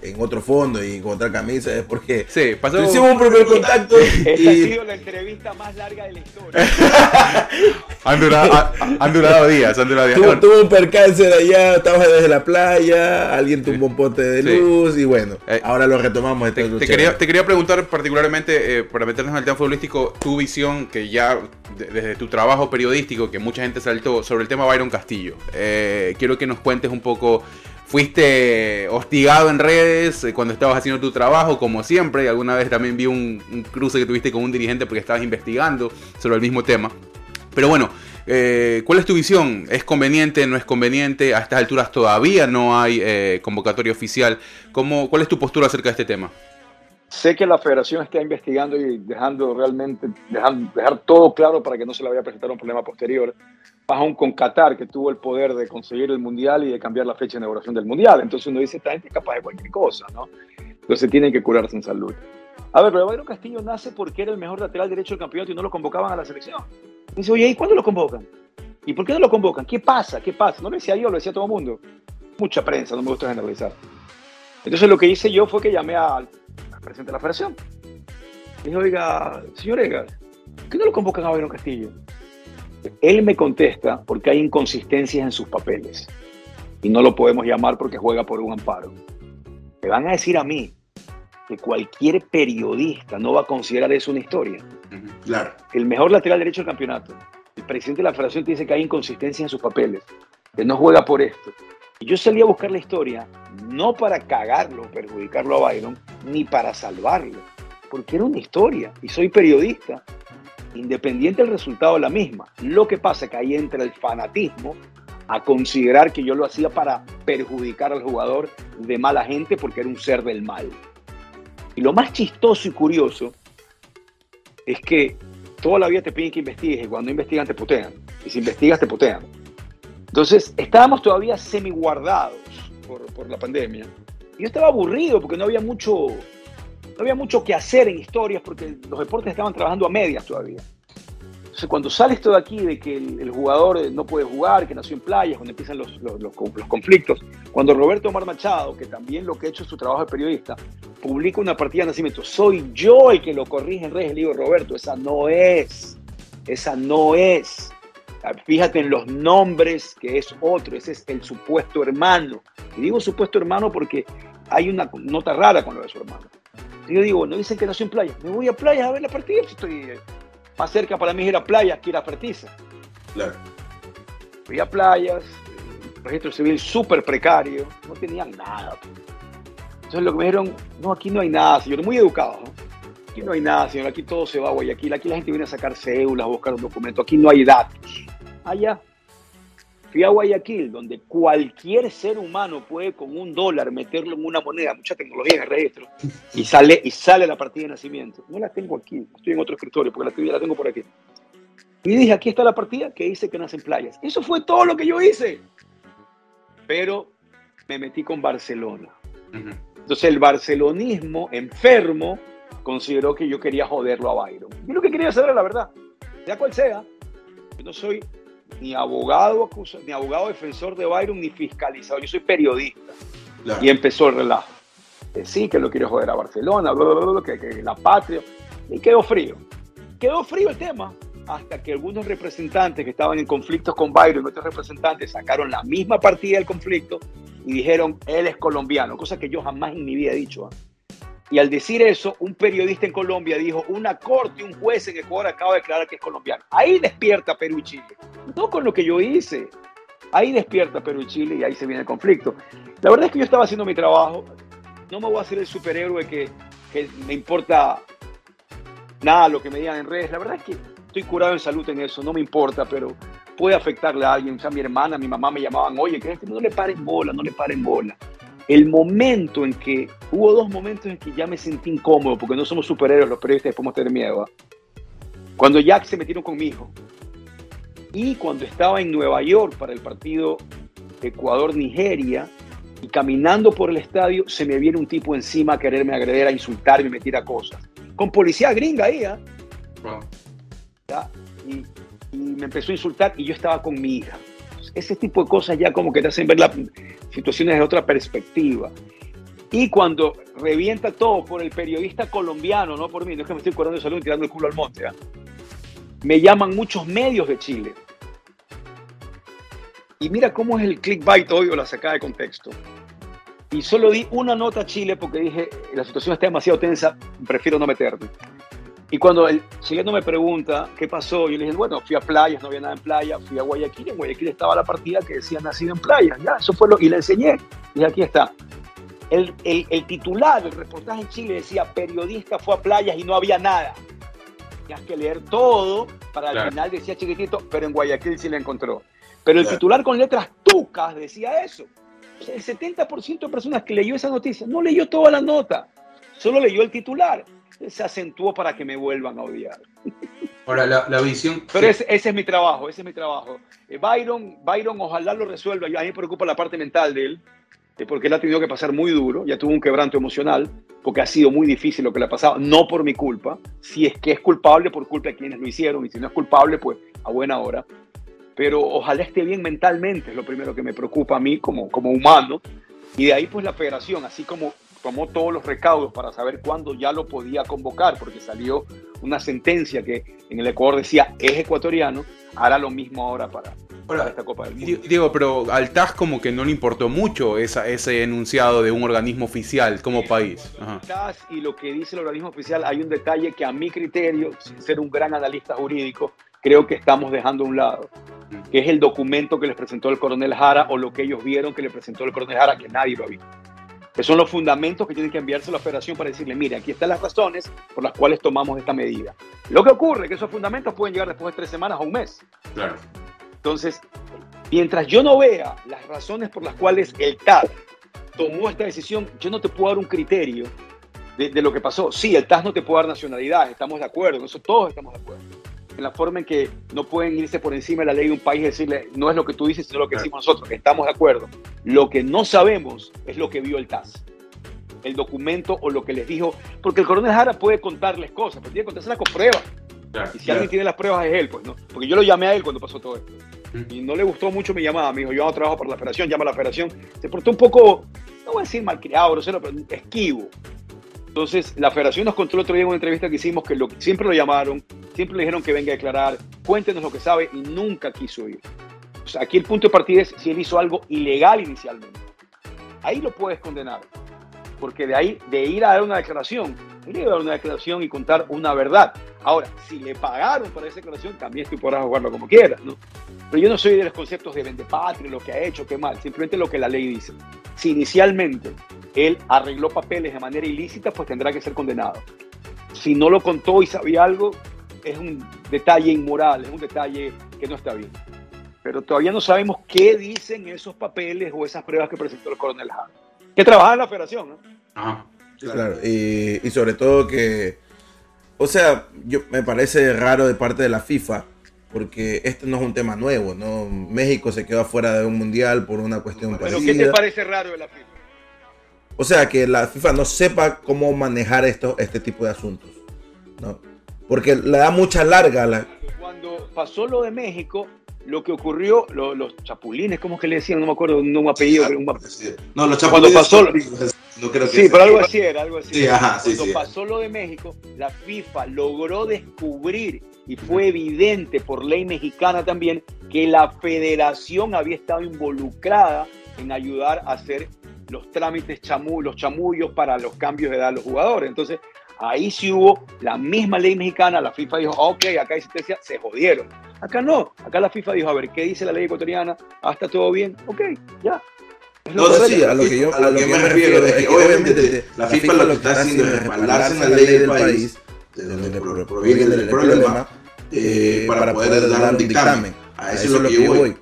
en otro fondo y con otra camisa, es porque sí, pasó... hicimos un primer contacto Esta ha y sido la entrevista más larga de la historia. Han durado, ha- han durado días, han durado días. tuvo, tuvo un percance de allá, estabas desde la playa, alguien tumbó un pote de Sí. luz y bueno, Eh, ahora lo retomamos. esto Te, te quería, te quería preguntar particularmente, eh, para meternos en el tema futbolístico, tu visión, que ya de- desde tu trabajo periodístico, que mucha gente saltó, sobre el tema Byron Castillo. Eh, quiero que nos cuentes un poco, fuiste hostigado en redes eh, cuando estabas haciendo tu trabajo, como siempre, y alguna vez también vi un, cruce que tuviste con un dirigente porque estabas investigando sobre el mismo tema. Pero bueno, eh, ¿cuál es tu visión? ¿Es conveniente? ¿No es conveniente? A estas alturas todavía no hay eh, convocatoria oficial. ¿Cómo, ¿Cuál es tu postura acerca de este tema? Sé que la federación está investigando y dejando realmente, dejando, dejar todo claro para que no se le vaya a presentar un problema posterior. Más aún con Qatar, que tuvo el poder de conseguir el Mundial y de cambiar la fecha de inauguración del Mundial. Entonces uno dice, esta gente es capaz de cualquier cosa, ¿no? Entonces tienen que curarse en salud. A ver, pero Bayron Castillo nace porque era el mejor lateral derecho del campeonato y no lo convocaban a la selección. Dice, oye, ¿y cuándo lo convocan? ¿Y por qué no lo convocan? ¿Qué pasa? ¿Qué pasa? No lo decía yo, lo decía todo el mundo. Mucha prensa, no me gusta generalizar. Entonces lo que hice yo fue que llamé al presidente de la federación. Le dije, oiga, señor Egas, ¿por qué no lo convocan a Bayron Castillo? Él me contesta porque hay inconsistencias en sus papeles y no lo podemos llamar porque juega por un amparo. Me van a decir a mí que cualquier periodista no va a considerar eso una historia. Claro. El mejor lateral derecho del campeonato. El presidente de la federación te dice que hay inconsistencias en sus papeles, que no juega por esto. Yo salí a buscar la historia no para cagarlo, perjudicarlo a Byron, ni para salvarlo, porque era una historia y soy periodista. Independiente del resultado de la misma. Lo que pasa es que ahí entra el fanatismo a considerar que yo lo hacía para perjudicar al jugador de mala gente porque era un ser del mal. Y lo más chistoso y curioso es que toda la vida te piden que investigues y cuando investigan te putean. Y si investigas te putean. Entonces, estábamos todavía semi guardados por, la pandemia. Yo estaba aburrido porque no había mucho, no había mucho que hacer en historias porque los deportes estaban trabajando a medias todavía. Entonces, cuando sale esto de aquí de que el, jugador no puede jugar, que nació en playas, cuando empiezan los conflictos, cuando Roberto Omar Machado, que también lo que ha hecho es su trabajo de periodista, publica una partida de nacimiento, soy yo el que lo corrige en redes, le digo, Roberto, esa no es, esa no es. Fíjate en los nombres, que es otro, ese es el supuesto hermano. Y digo supuesto hermano porque hay una nota rara con lo de su hermano. Y yo digo, no dicen que nació en playa. Me voy a playa a ver la partida. Si estoy más cerca para mí era playa que ir a Fertiza. Claro. Fui a playas, registro civil súper precario, no tenían nada. Entonces lo que me dijeron, no, aquí no hay nada, señor, muy educado. ¿no? Aquí no hay nada, señor, aquí todo se va a Guayaquil, aquí la gente viene a sacar cédulas, a buscar un documento, aquí no hay datos. Allá. Fui a Guayaquil, donde cualquier ser humano puede con un dólar meterlo en una moneda, mucha tecnología en el registro, y sale, y sale la partida de nacimiento. No la tengo aquí, estoy en otro escritorio, porque la, la tengo por aquí. Y dije, aquí está la partida que dice que nace en playas. Eso fue todo lo que yo hice. Pero me metí con Barcelona. Entonces el barcelonismo enfermo consideró que yo quería joderlo a Byron. Yo lo que quería saber era la verdad, sea cual sea. Yo no soy ni abogado, ni abogado defensor de Byron, ni fiscalizado. Yo soy periodista. Claro. Y empezó el relajo. Que sí, que lo quiere joder a Barcelona, bla, bla, bla, que, que la patria. Y quedó frío. Quedó frío el tema hasta que algunos representantes que estaban en conflictos con Byron, otros representantes, sacaron la misma partida del conflicto y dijeron, él es colombiano, cosa que yo jamás en mi vida he dicho. ¿eh? Y al decir eso, un periodista en Colombia dijo, una corte, un juez en Ecuador acaba de declarar que es colombiano. Ahí despierta Perú y Chile. No con lo que yo hice. Ahí despierta Perú y Chile y ahí se viene el conflicto. La verdad es que yo estaba haciendo mi trabajo. No me voy a hacer el superhéroe que, que me importa nada lo que me digan en redes. La verdad es que estoy curado en salud en eso, no me importa, pero puede afectarle a alguien. O sea, mi hermana, mi mamá me llamaban, oye, que no le paren bola, no le paren bola. El momento en que, hubo dos momentos en que ya me sentí incómodo, porque no somos superhéroes, los periodistas podemos tener miedo. ¿eh? Cuando Jack se metieron con mi hijo y cuando estaba en Nueva York para el partido Ecuador-Nigeria, Y caminando por el estadio se me viene un tipo encima a quererme agredir, a insultarme, me tira cosas. Con policía gringa ahí, ¿ah? Y, y me empezó a insultar y yo estaba con mi hija. Ese tipo de cosas ya como que te hacen ver las situaciones de otra perspectiva. Y cuando revienta todo por el periodista colombiano, no por mí, no es que me estoy curando de salud y tirando el culo al monte, ¿ah? me llaman muchos medios de Chile. Y mira cómo es el clickbait hoy o la sacada de contexto. Y solo di una nota a Chile porque dije, la situación está demasiado tensa, prefiero no meterme. Y cuando el chileno me pregunta qué pasó, yo le dije, bueno, fui a playas, no había nada en playa, fui a Guayaquil, en Guayaquil estaba la partida que decía nacido en playas, ya, eso fue lo, y le enseñé, y aquí está. El, el, el titular del reportaje en Chile decía, periodista fue a playas y no había nada. Tenías que leer todo para al Claro. final decía chiquitito, pero en Guayaquil sí la encontró. Pero el Claro. titular con letras tucas decía eso. El 70% de personas que leyó esa noticia no leyó toda la nota, solo leyó el titular. Se acentuó para que me vuelvan a odiar. Ahora, la, la visión. Pero ese, ese es mi trabajo, ese es mi trabajo. Eh, Byron, Byron ojalá lo resuelva. A mí me preocupa la parte mental de él, eh, porque él ha tenido que pasar muy duro, ya tuvo un quebranto emocional, porque ha sido muy difícil lo que le ha pasado, no por mi culpa. Si es que es culpable, por culpa de quienes lo hicieron, y si no es culpable, pues a buena hora. Pero ojalá esté bien mentalmente, es lo primero que me preocupa a mí como, como humano. Y de ahí pues la federación, así como tomó todos los recaudos para saber cuándo ya lo podía convocar, porque salió una sentencia que en el Ecuador decía es ecuatoriano, hará lo mismo ahora para, para esta Copa del Mundo. Di- Diego, pero al TAS como que no le importó mucho esa, ese enunciado de un organismo oficial como país. Ajá. Estás y lo que dice el organismo oficial, hay un detalle que a mi criterio, sin ser un gran analista jurídico, creo que estamos dejando a un lado, que es el documento que les presentó el coronel Jara o lo que ellos vieron que le presentó el coronel Jara, que nadie lo ha visto. Que son los fundamentos que tienen que enviarse a la federación para decirle, mire, aquí están las razones por las cuales tomamos esta medida. Lo que ocurre es que esos fundamentos pueden llegar después de tres semanas o un mes. claro. Entonces, mientras yo no vea las razones por las cuales el TAS tomó esta decisión, yo no te puedo dar un criterio de, de lo que pasó. Sí, el TAS no te puede dar nacionalidad, estamos de acuerdo, en eso todos estamos de acuerdo. En la forma en que no pueden irse por encima de la ley de un país y decirle, no es lo que tú dices, sino lo que decimos nosotros, estamos de acuerdo. Lo que no sabemos es lo que vio el TAS. El documento o lo que les dijo, porque el coronel Jara puede contarles cosas, pero tiene que contárselas con pruebas. claro, Y si claro. alguien tiene las pruebas es él, pues, ¿no? Porque yo lo llamé a él cuando pasó todo esto. Y no le gustó mucho mi llamada. Me dijo, yo no trabajo para la federación, llama a la federación. Se portó un poco, no voy a decir malcriado, grosero, pero esquivo. Entonces, la federación nos contó el otro día en una entrevista que hicimos que lo, siempre lo llamaron, siempre le dijeron que venga a declarar, cuéntenos lo que sabe y nunca quiso ir. Sea, aquí el punto de partida es si él hizo algo ilegal inicialmente. Ahí lo puedes condenar. Porque de ahí, de ir a dar una declaración, él iba a dar una declaración y contar una verdad. Ahora, si le pagaron para esa declaración, también tú podrás jugarlo como quieras, ¿no? Pero yo no soy de los conceptos de vendepatria, lo que ha hecho, qué mal, simplemente lo que la ley dice. Si inicialmente él arregló papeles de manera ilícita, pues tendrá que ser condenado. Si no lo contó y sabía algo, es un detalle inmoral, es un detalle que no está bien. Pero todavía no sabemos qué dicen esos papeles o esas pruebas que presentó el coronel Jara. Que trabaja en la federación, ¿no? Ajá. Claro, y, y sobre todo que, o sea, yo me parece raro de parte de la FIFA, porque este no es un tema nuevo, ¿no? México se quedó afuera de un mundial por una cuestión Pero ¿qué te parece raro de la FIFA? O sea, que la FIFA no sepa cómo manejar esto, este tipo de asuntos, ¿no? Porque le da mucha larga a la... Cuando pasó lo de México, lo que ocurrió, lo- los chapulines, ¿cómo es que le decían? No me acuerdo un, un apellido. un- No, los Cuando chapulines pasó- son- No creo que Sí, sea. pero algo así era, algo así. Sí, era. ajá, sí, Cuando sí. pasó lo de México, la FIFA logró descubrir y fue evidente por ley mexicana también que la federación había estado involucrada en ayudar a hacer los trámites chamu, los chamullos para los cambios de edad de los jugadores. Entonces, ahí sí hubo la misma ley mexicana, la FIFA dijo, ok, acá hay sentencia, se jodieron. Acá no, acá la FIFA dijo, a ver, ¿qué dice la ley ecuatoriana? Ah, está todo bien, ok, ya. No, sí, a lo que yo, a lo que yo me refiero es que obviamente la FIFA lo que está haciendo es respaldarse en la ley del país, de donde pro- proviene el problema, eh, para poder dar un dictamen. A eso es lo que yo voy.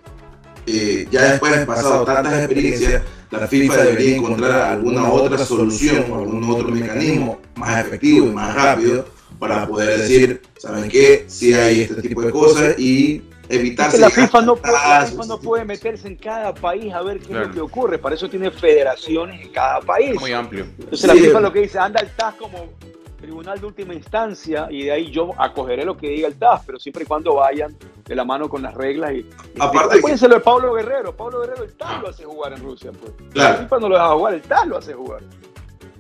Eh, ya después de pasado tantas experiencias, la FIFA debería encontrar alguna otra solución o algún otro mecanismo más efectivo y más rápido para poder decir, ¿saben qué? Si hay este tipo de cosas y evitar... la FIFA, no puede, la FIFA no puede meterse en cada país a ver qué es lo que ocurre. Para eso tiene federaciones en cada país. Muy amplio. Entonces la FIFA lo que dice, anda el TAS como tribunal de última instancia y de ahí yo acogeré lo que diga el TAS, pero siempre y cuando vayan de la mano con las reglas. Y, Aparte y, que... lo de Pablo Guerrero. Pablo Guerrero el TAS lo hace jugar en Rusia. Pues. Claro. La FIFA no lo deja jugar, el TAS lo hace jugar.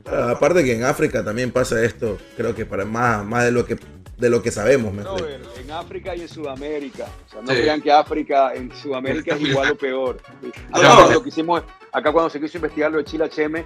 Aparte que en África también pasa esto, creo que para más, más de lo que de lo que sabemos. No, en África y en Sudamérica. O sea, no sí. crean que África en Sudamérica es igual o peor. Acá, no. cuando, quisimos, acá cuando se quiso investigar lo de Chile HM,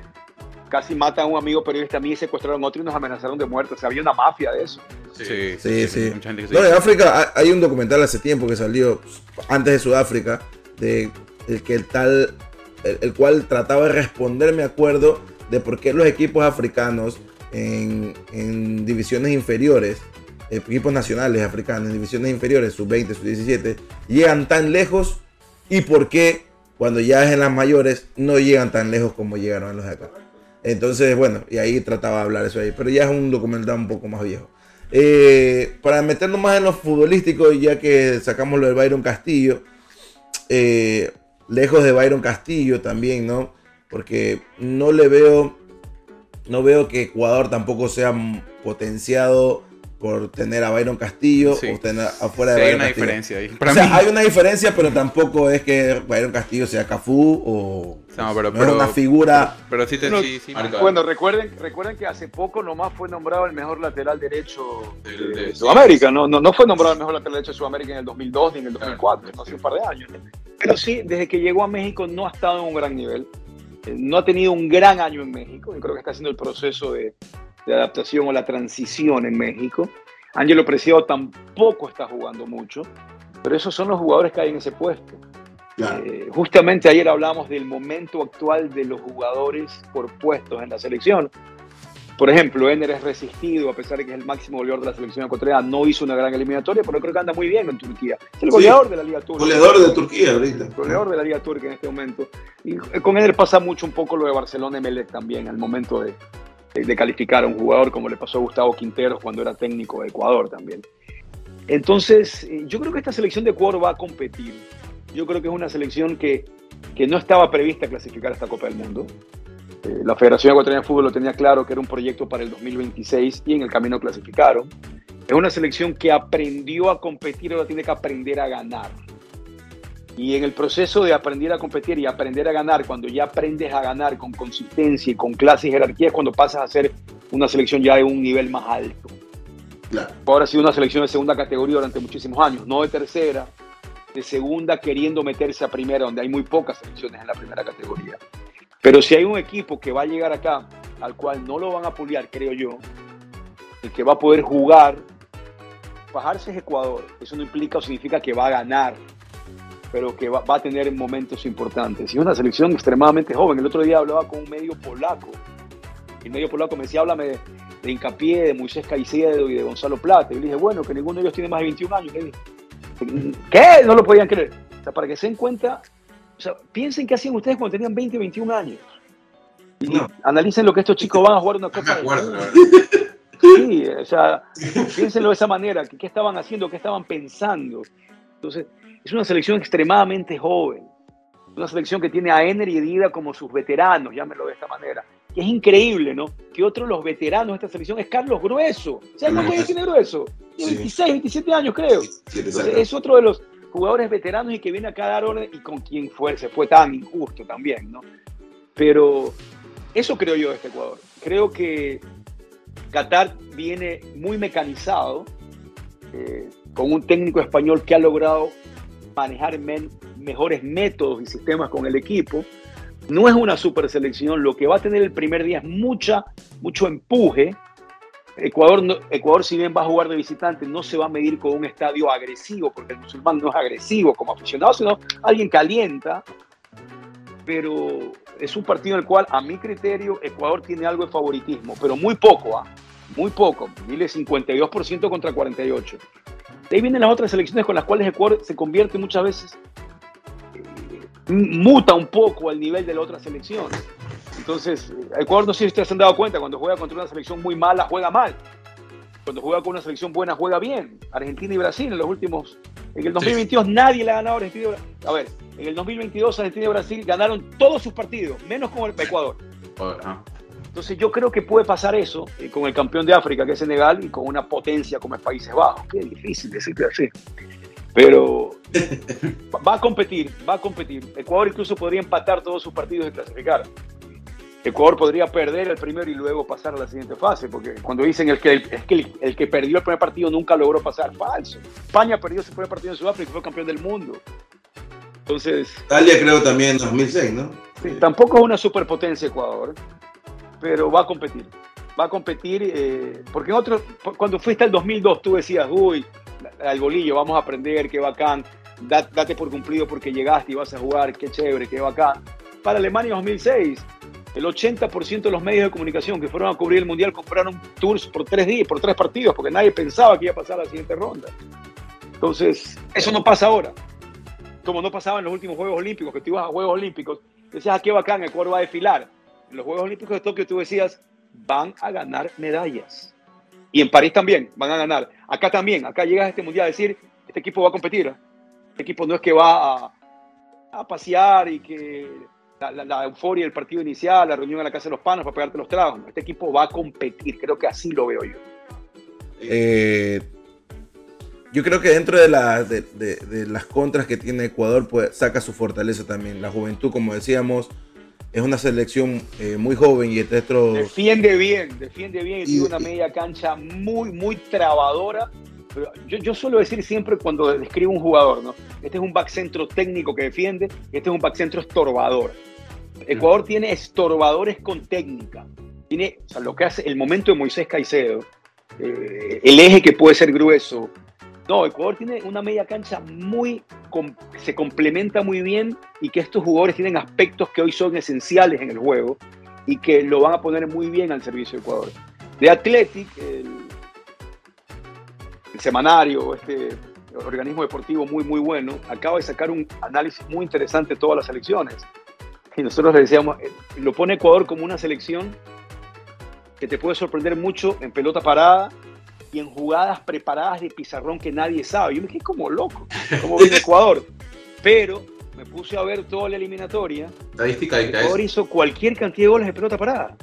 casi matan a un amigo periodista a mí, secuestraron a otro y nos amenazaron de muerte. O sea, había una mafia de eso. Sí, sí. sí, sí. No, en África hay un documental hace tiempo que salió antes de Sudáfrica, de el que el tal, el, el cual trataba de responder, me acuerdo, de por qué los equipos africanos en, en divisiones inferiores equipos nacionales africanos en divisiones inferiores, sub-20, sub-17, llegan tan lejos y por qué cuando ya es en las mayores no llegan tan lejos como llegaron en los de acá. Entonces, bueno, y ahí trataba de hablar eso ahí, pero ya es un documental un poco más viejo. Eh, para meternos más en lo futbolístico, ya que sacamos lo de Byron Castillo, eh, lejos de Byron Castillo también, ¿no? Porque no le veo, no veo que Ecuador tampoco sea potenciado por tener a Byron Castillo Sí. o tener afuera Sí, de hay Byron una Castillo. diferencia ahí. O Para sea, mí. hay una diferencia, pero tampoco es que Byron Castillo sea Cafú o No, pero- no pero- es una figura. Pero sí, te, Bueno, sí, sí, bueno, marca. Bueno, recuerden, recuerden que hace poco nomás fue nombrado el mejor lateral derecho De- de, de- Sudamérica. No, no, no fue nombrado el mejor lateral derecho de Sudamérica en el 2002 ni en el 2004, no hace un par de años. Pero sí, desde que llegó a México no ha estado en un gran nivel. Eh, No ha tenido un gran año en México. Yo creo que está haciendo el proceso de, de adaptación o la transición en México. Ángelo Preciado tampoco está jugando mucho. Pero esos son los jugadores que hay en ese puesto. Claro. Eh, justamente ayer hablamos del momento actual de los jugadores por puestos en la selección. Por ejemplo, Ener es resistido, a pesar de que es el máximo goleador de la selección ecuatoriana, no hizo una gran eliminatoria, pero creo que anda muy bien en Turquía. Es el Sí. goleador de la Liga Turca. Goleador de Turquía ahorita. Goleador de la Liga Turca en este momento. Y con Ener pasa mucho un poco lo de Barcelona Emelec también, al momento de, de- de calificar a un jugador, como le pasó a Gustavo Quinteros cuando era técnico de Ecuador también. Entonces, eh, yo creo que esta selección de Ecuador va a competir. Yo creo que es una selección que, que no estaba prevista clasificar a esta Copa del Mundo. Eh, la Federación Ecuatoriana de Fútbol lo tenía claro que era un proyecto para el 2026 y en el camino clasificaron. Es una selección que aprendió a competir, ahora tiene que aprender a ganar. Y en el proceso de aprender a competir y aprender a ganar, cuando ya aprendes a ganar con consistencia y con clase y jerarquía, es cuando pasas a ser una selección ya de un nivel más alto. Claro. Ahora ha sido una selección de segunda categoría durante muchísimos años, no de tercera, de segunda queriendo meterse a primera, donde hay muy pocas selecciones en la primera categoría. Pero si hay un equipo que va a llegar acá, al cual no lo van a puliar, creo yo, el que va a poder jugar, bajarse es Ecuador. Eso no implica o significa que va a ganar, pero que va, va a tener momentos importantes. Y es una selección extremadamente joven. El otro día hablaba con un medio polaco. El medio polaco me decía, háblame de, de Hincapié, de Moisés Caicedo y de Gonzalo Plata. Y le dije, bueno, que ninguno de ellos tiene más de 21 años. Le dije, ¿Qué? No lo podían creer. O sea, para que se den cuenta, o sea, piensen qué hacían ustedes cuando tenían 20, 21 años. Y No. analicen lo que estos chicos van a jugar una Copa. Sí, o sea, piénsenlo de esa manera, qué estaban haciendo, qué estaban pensando. Entonces, es una selección extremadamente joven, una selección que tiene a Ener y Dida como sus veteranos, llámenlo de esta manera. Es increíble, ¿no? Que otro de los veteranos de esta selección es Carlos Grueso. ¿Sabes cuántos años tiene Grueso? Tiene Sí. 26, 27 años, creo. Sí, Entonces, es otro de los jugadores veteranos y que viene acá a dar orden y con quien fue, se fue tan injusto también, ¿no? Pero eso creo yo de este Ecuador. Creo que Qatar viene muy mecanizado, eh, con un técnico español que ha logrado manejar mejores métodos y sistemas con el equipo. No es una super selección, lo que va a tener el primer día es mucha, mucho empuje. Ecuador, Ecuador, si bien va a jugar de visitante, no se va a medir con un estadio agresivo, porque el musulmán no es agresivo como aficionado, sino alguien calienta. Pero es un partido en el cual, a mi criterio, Ecuador tiene algo de favoritismo, pero muy poco, ¿ah? Muy poco. Dile 52% contra 48%. De ahí vienen las otras selecciones con las cuales Ecuador se convierte muchas veces, eh, muta un poco al nivel de la otra selección. Entonces, Ecuador, no sé si ustedes se han dado cuenta, cuando juega contra una selección muy mala, juega mal. Cuando juega con una selección buena, juega bien. Argentina y Brasil en los últimos En el 2022 nadie le ha ganado a Argentina y Brasil. A ver, en el 2022 Argentina y Brasil ganaron todos sus partidos, menos con el Ecuador. Entonces yo creo que puede pasar eso eh, con el campeón de África, que es Senegal, y con una potencia como es Países Bajos. Qué difícil decirte así. Pero va a competir, va a competir. Ecuador incluso podría empatar todos sus partidos y clasificar. Ecuador podría perder el primero y luego pasar a la siguiente fase, porque cuando dicen el que, es que el, que perdió el primer partido nunca logró pasar, falso. España perdió su primer partido en Sudáfrica y fue campeón del mundo. Entonces... Italia creo también en 2006, ¿no? Sí, tampoco es una superpotencia Ecuador, pero va a competir. Va a competir, eh, porque en otro, cuando fuiste al 2002 tú decías, uy, al bolillo, vamos a aprender, qué bacán, date por cumplido porque llegaste y vas a jugar, qué chévere, qué bacán. Para Alemania 2006, el 80% de los medios de comunicación que fueron a cubrir el Mundial compraron tours por tres días, por tres partidos, porque nadie pensaba que iba a pasar la siguiente ronda. Entonces, eso no pasa ahora. Como no pasaba en los últimos Juegos Olímpicos, que tú ibas a Juegos Olímpicos, decías, ah, qué bacán, Ecuador va a desfilar. Los Juegos Olímpicos de Tokio tú decías, van a ganar medallas. Y en París también van a ganar. Acá también, acá llegas a este mundial a decir, este equipo va a competir. Este equipo no es que va a, a pasear y que la, euforia del partido inicial, la reunión en la casa de los panos para pegarte los tragos. Este equipo va a competir, creo que así lo veo yo. Eh, yo creo que dentro de, de, las contras que tiene Ecuador, pues saca su fortaleza también. La juventud, como decíamos, es una selección eh, muy joven y Tetro... Defiende bien, defiende bien y tiene una media cancha muy, muy trabadora. Pero yo, yo, suelo decir siempre cuando describo un jugador, ¿no? Este es un back centro técnico que defiende, este es un back centro estorbador. Ecuador tiene estorbadores con técnica. Tiene, o sea, lo que hace el momento de Moisés Caicedo, eh, el eje que puede ser grueso. No, Ecuador tiene una media cancha muy, se complementa muy bien y que estos jugadores tienen aspectos que hoy son esenciales en el juego y que lo van a poner muy bien al servicio de Ecuador. De Athletic, el, semanario, este organismo deportivo muy, muy bueno, acaba de sacar un análisis muy interesante de todas las elecciones y nosotros le decíamos, eh, lo pone Ecuador como una selección que te puede sorprender mucho en pelota parada y en jugadas preparadas de pizarrón que nadie sabe. Yo me quedé como loco, como viene Ecuador. Pero me puse a ver toda la eliminatoria. Estadística de Ecuador hizo cualquier cantidad de goles de pelota parada.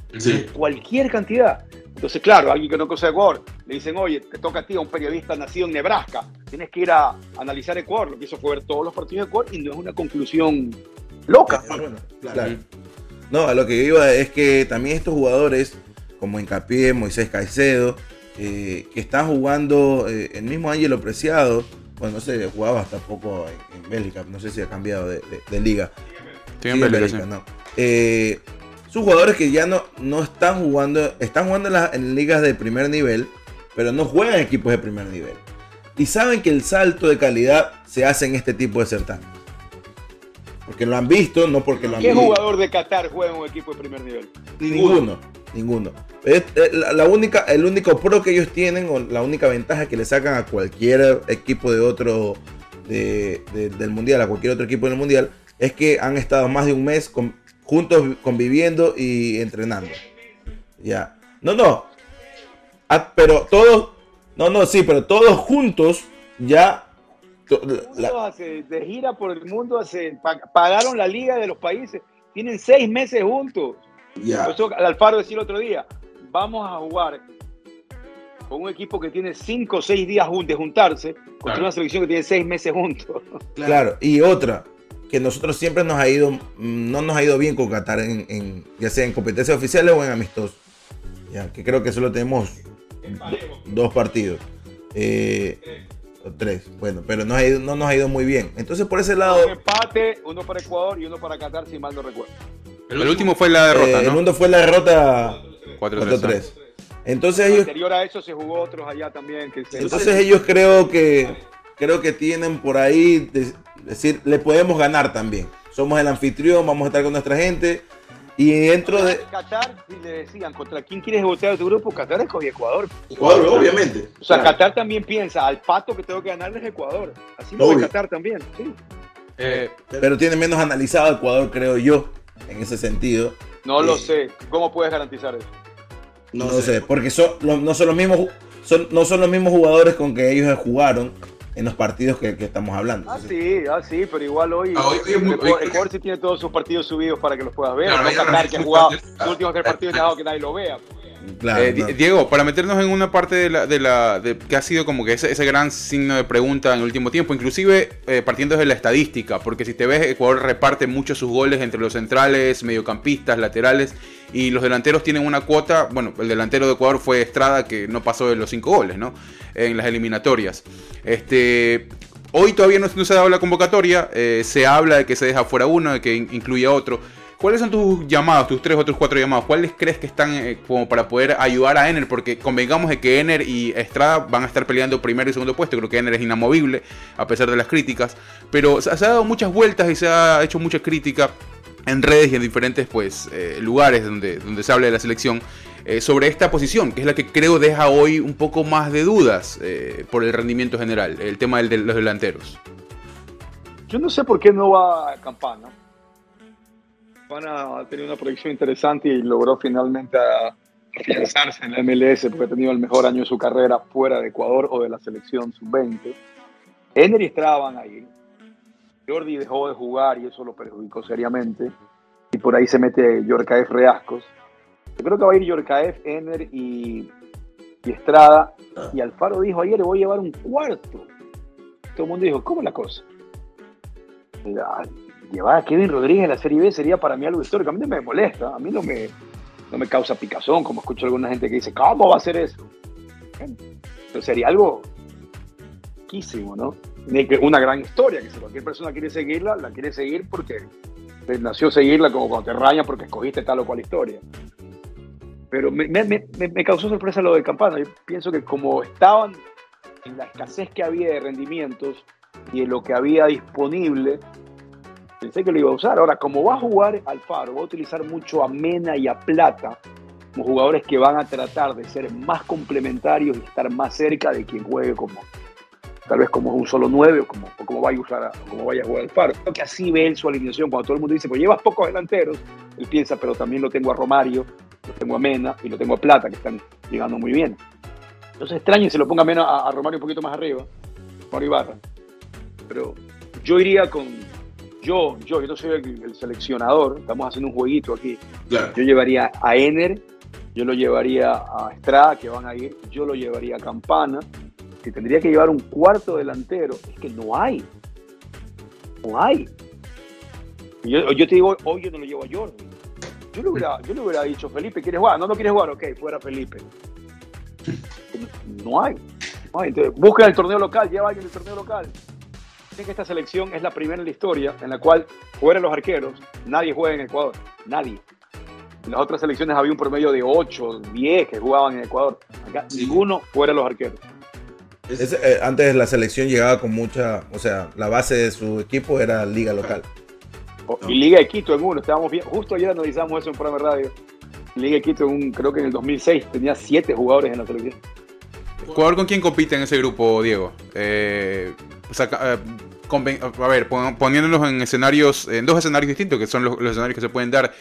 Cualquier cantidad. Entonces, claro, alguien que no conoce Ecuador, le dicen, oye, te toca a ti, a un periodista nacido en Nebraska, tienes que ir a analizar Ecuador. Lo que hizo fue ver todos los partidos de Ecuador y no es una conclusión loca. No, a lo que yo iba es que también estos jugadores, como Encapié, Moisés Caicedo, eh, que están jugando, eh, el mismo Ángelo Preciado, bueno, no sé, jugaba hasta poco en, Bélgica, no sé si ha cambiado de, liga. en Bélgica, no. Eh, son jugadores que ya no, no están jugando, están jugando en, ligas de primer nivel, pero no juegan en equipos de primer nivel. Y saben que el salto de calidad se hace en este tipo de certamen. Porque lo han visto, no porque lo han visto. ¿Qué jugador de Qatar juega en un equipo de primer nivel? Ninguno. Ninguno. la, única, el único pro que ellos tienen, o la única ventaja que le sacan a cualquier equipo de otro del mundial, a cualquier otro equipo del mundial, es que han estado más de un mes juntos conviviendo y entrenando. Ya. No, no. Ah, pero todos, no, no, sí, pero todos juntos ya de gira por el mundo, hace, pagaron la liga de los países, tienen seis meses juntos. Ya. Eso Alfaro decía el otro día, vamos a jugar con un equipo que tiene cinco o seis días de juntarse contra una selección que tiene seis meses juntos. Claro. y otra, que nosotros siempre nos ha ido, no nos ha ido bien con Qatar, en, ya sea en competencias oficiales o en amistosos. Ya, que creo que solo tenemos dos partidos. Eh, tres. Bueno, pero no, no nos ha ido muy bien. Entonces, por ese lado. Un empate, uno para Ecuador y uno para Qatar, si mal no recuerdo. El, último fue la derrota. Eh, ¿no? El último fue la derrota 4-3. Entonces ellos. Anterior a eso se jugó otros allá también. Que Entonces ellos creo que creo que tienen por ahí decir, le podemos ganar también. Somos el anfitrión, vamos a estar con nuestra gente y dentro de. Qatar, si le decían, ¿contra quién quieres votar de tu grupo? Qatar escogí Ecuador. Ecuador, obviamente. O sea, Qatar también piensa, al pato que tengo que ganar es Ecuador. Así lo ve Qatar también, sí. Eh, pero tiene menos analizado Ecuador, creo yo, en ese sentido. No lo eh, sé. ¿Cómo puedes garantizar eso? No, sé. porque son, no son los mismos. Son, no son los mismos jugadores con que ellos jugaron en los partidos que, que estamos hablando. Ah, sí, ah, sí, pero igual hoy, Ah, hoy- hoy tiene todos sus partidos subidos para que los puedas ver. Claro, no no- que ha jugado los últimos tres partidos y ha dejado que nadie lo vea. Claro, Eh, no. Diego, para meternos en una parte de la, de la de- que ha sido como que ese, ese gran signo de pregunta en el último tiempo, inclusive eh, partiendo desde la estadística, porque si te ves, Ecuador reparte mucho sus goles entre los centrales, mediocampistas, laterales, y los delanteros tienen una cuota, bueno, el delantero de Ecuador fue Estrada, que no pasó de los cinco goles, ¿no? En las eliminatorias. Este... Hoy todavía no, no se ha dado la convocatoria, eh, se habla de que se deja fuera uno, de que in- incluye a otro. ¿Cuáles son tus llamados, tus tres otros cuatro llamados? ¿Cuáles crees que están eh, como para poder ayudar a Ener? Porque convengamos de que Ener y Estrada van a estar peleando primero y segundo puesto. Creo que Ener es inamovible, a pesar de las críticas. Pero se, ha dado muchas vueltas y se ha hecho mucha crítica en redes y en diferentes pues, eh, lugares donde, donde se habla de la selección eh, sobre esta posición, que es la que creo deja hoy un poco más de dudas por el rendimiento general, el tema de los delanteros. Yo no sé por qué no va a Campana. Campana ha tenido una proyección interesante y logró finalmente a- afianzarse en la MLS porque ha tenido el mejor año de su carrera fuera de Ecuador o de la selección sub-20. Ener y Estrada van a ir. Jordi dejó de jugar y eso lo perjudicó seriamente. Y por ahí se mete Yorkaef Reascos. Yo creo que va a ir Yorkaef, Ener y, y Estrada. Y Alfaro dijo ayer, voy a llevar un cuarto. Todo el mundo dijo, ¿cómo la cosa? Llevar a Kevin Rodríguez a la Serie B sería para mí algo histórico. A mí no me molesta, a mí no me, no me causa picazón, como escucho alguna gente que dice, ¿cómo va a ser eso? Pero sería algo riquísimo, ¿no? Una gran historia, que si cualquier persona quiere seguirla, la quiere seguir porque nació seguirla como cuando te raña porque escogiste tal o cual historia. Pero me, me- me- me causó sorpresa lo de Campana. Yo pienso que como estaban en la escasez que había de rendimientos y en lo que había disponible, pensé que lo iba a usar. Ahora, como va a jugar Alfaro, va a utilizar mucho a Mena y a Plata como jugadores que van a tratar de ser más complementarios y estar más cerca de quien juegue como tal vez como un solo 9 o como, como vaya a usar a- como vaya a jugar Alfaro. Creo que así ve él su alineación. Cuando todo el mundo dice, pues llevas pocos delanteros, él piensa, pero también lo tengo a Romario, lo tengo a Mena y lo tengo a Plata, que están llegando muy bien. Entonces extraño si lo ponga Mena a, a Romario un poquito más arriba, Romario Ibarra. Pero yo iría con. Yo, yo, yo no soy el, el seleccionador, estamos haciendo un jueguito aquí. Claro. Yo llevaría a Ener, yo lo llevaría a Estrada, que van a ir, yo lo llevaría a Campana, que tendría que llevar un cuarto delantero. Es que no hay. No hay. Yo, yo te digo, hoy yo no lo llevo a Jordi. Yo le hubiera, yo le hubiera dicho, Felipe, ¿quieres jugar? No, no quieres jugar, ok, fuera Felipe. No hay. No hay. Entonces, busca el torneo local, lleva a alguien del torneo local. Dicen que esta selección es la primera en la historia en la cual, fuera de los arqueros, nadie juega en Ecuador. Nadie. En las otras selecciones había un promedio de 8, 10 que jugaban en Ecuador. Acá, Sí. ninguno fuera de los arqueros. Ese, eh, antes la selección llegaba con mucha, o sea, la base de su equipo era liga local. O- Y Liga de Quito en uno, estábamos bien, justo ayer analizamos eso en programa de radio. Liga de Quito, en un, creo que en el 2006, tenía 7 jugadores en la selección. ¿Ecuador con quién compite en ese grupo, Diego? Eh, saca- eh, conven- a ver, pon- poniéndonos en escenarios, en dos escenarios distintos, que son los, los escenarios que se pueden dar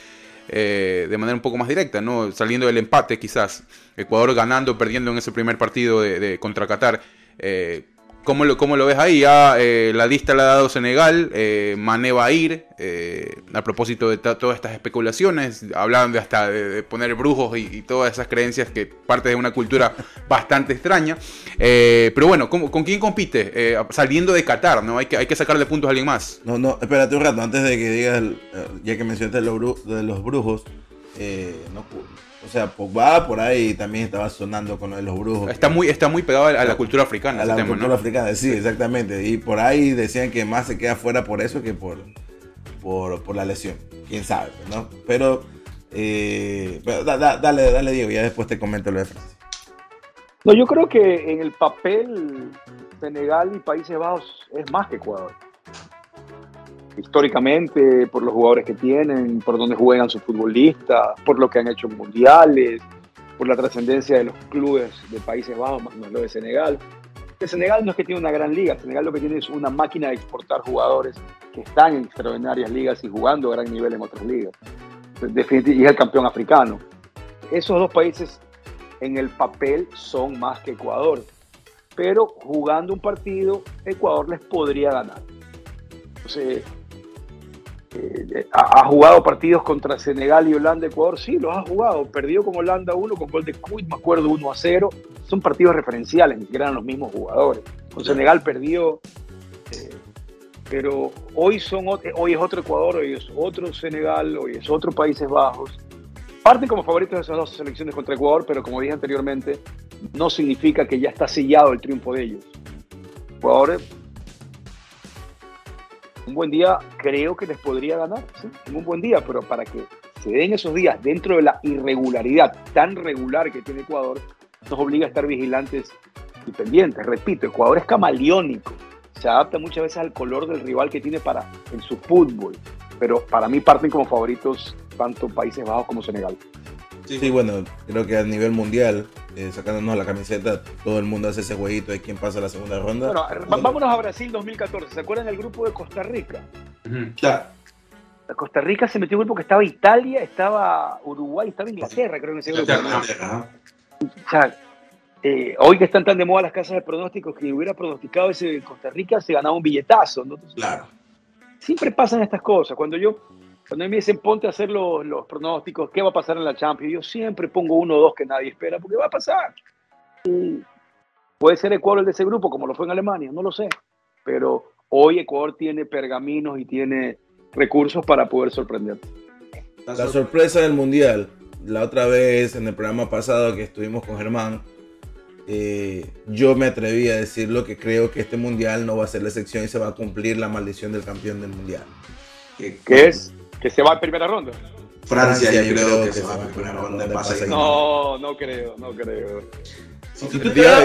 eh, de manera un poco más directa, ¿no? Saliendo del empate, quizás. Ecuador ganando, perdiendo en ese primer partido de, de- contra Qatar. Eh, ¿cómo, lo, ¿Cómo lo ves ahí? Ya eh, la lista la ha dado Senegal, eh, Mané va a ir. eh, a propósito de todas estas especulaciones, hablaban de hasta de, poner brujos y, todas esas creencias que parte de una cultura bastante extraña. Eh, pero bueno, ¿cómo- ¿con quién compite? Saliendo de Qatar, ¿no? Hay que, hay que sacarle puntos a alguien más. No, no, espérate un rato, antes de que digas, el- ya que mencionaste de los brujos, no, o sea, Pogba por ahí también estaba sonando con lo de los brujos. Está muy, está muy pegado a la, a la cultura africana a ese la tema, cultura ¿no? africana, sí, exactamente. Y por ahí decían que más se queda fuera por eso que por, por, por la lesión. Quién sabe, ¿no? Pero, eh, pero da- da- dale, dale, Diego, ya después te comento lo de Francia. No, yo creo que en el papel Senegal y Países Bajos es más que Ecuador. Históricamente, por los jugadores que tienen, por donde juegan sus futbolistas, por lo que han hecho en mundiales, por la trascendencia de los clubes de Países Bajos, más no lo de Senegal. Que Senegal no es que tiene una gran liga, Senegal lo que tiene es una máquina de exportar jugadores que están en extraordinarias ligas y jugando a gran nivel en otras ligas. Definitivamente, y es el campeón africano. Esos dos países en el papel son más que Ecuador. pero jugando un partido, Ecuador les podría ganar. Entonces, eh, ha, jugado partidos contra Senegal y Holanda, Ecuador, sí, los ha jugado. Perdió con Holanda 1, con gol de Cuit, me acuerdo 1 a 0. Son partidos referenciales, ni siquiera eran los mismos jugadores. Con Senegal perdió, eh, pero hoy, son, hoy es otro Ecuador, hoy es otro Senegal, hoy es otro Países Bajos. Parten como favoritos de esas dos selecciones contra Ecuador, pero como dije anteriormente, no significa que ya está sellado el triunfo de ellos. Ecuador un buen día creo que les podría ganar, un buen día, pero para que se den esos días dentro de la irregularidad tan regular que tiene Ecuador, nos obliga a estar vigilantes y pendientes. Repito, Ecuador es camaleónico, se adapta muchas veces al color del rival que tiene para en su fútbol, pero para mí parten como favoritos tanto Países Bajos como Senegal. Sí, bueno, creo que a nivel mundial, eh, sacándonos la camiseta, todo el mundo hace ese jueguito de quién pasa la segunda ronda. Bueno, vámonos a Brasil 2014. ¿Se acuerdan del grupo de Costa Rica? Claro. Costa Rica se metió en un grupo que estaba Italia, estaba Uruguay, estaba Inglaterra, creo que en ese grupo. O sea, eh, hoy que están tan de moda las casas de pronósticos, que hubiera pronosticado ese Costa Rica, se ganaba un billetazo. ¿no? claro. Siempre pasan estas cosas. Cuando yo cuando me dicen ponte a hacer los, pronósticos, ¿qué va a pasar en la Champions? Yo siempre pongo uno o dos que nadie espera, porque va a pasar. puede ser Ecuador el de ese grupo, como lo fue en Alemania, no lo sé. Pero hoy Ecuador tiene pergaminos y tiene recursos para poder sorprender. La sorpresa del Mundial, la otra vez en el programa pasado que estuvimos con Germán, eh, yo me atreví a decir lo que creo que este Mundial no va a ser la excepción y se va a cumplir la maldición del campeón del Mundial. ¿Qué es? Que se va en primera ronda. Francia, yo creo, que, se va en primera ronda. no, no creo, no creo. Si, tú te das,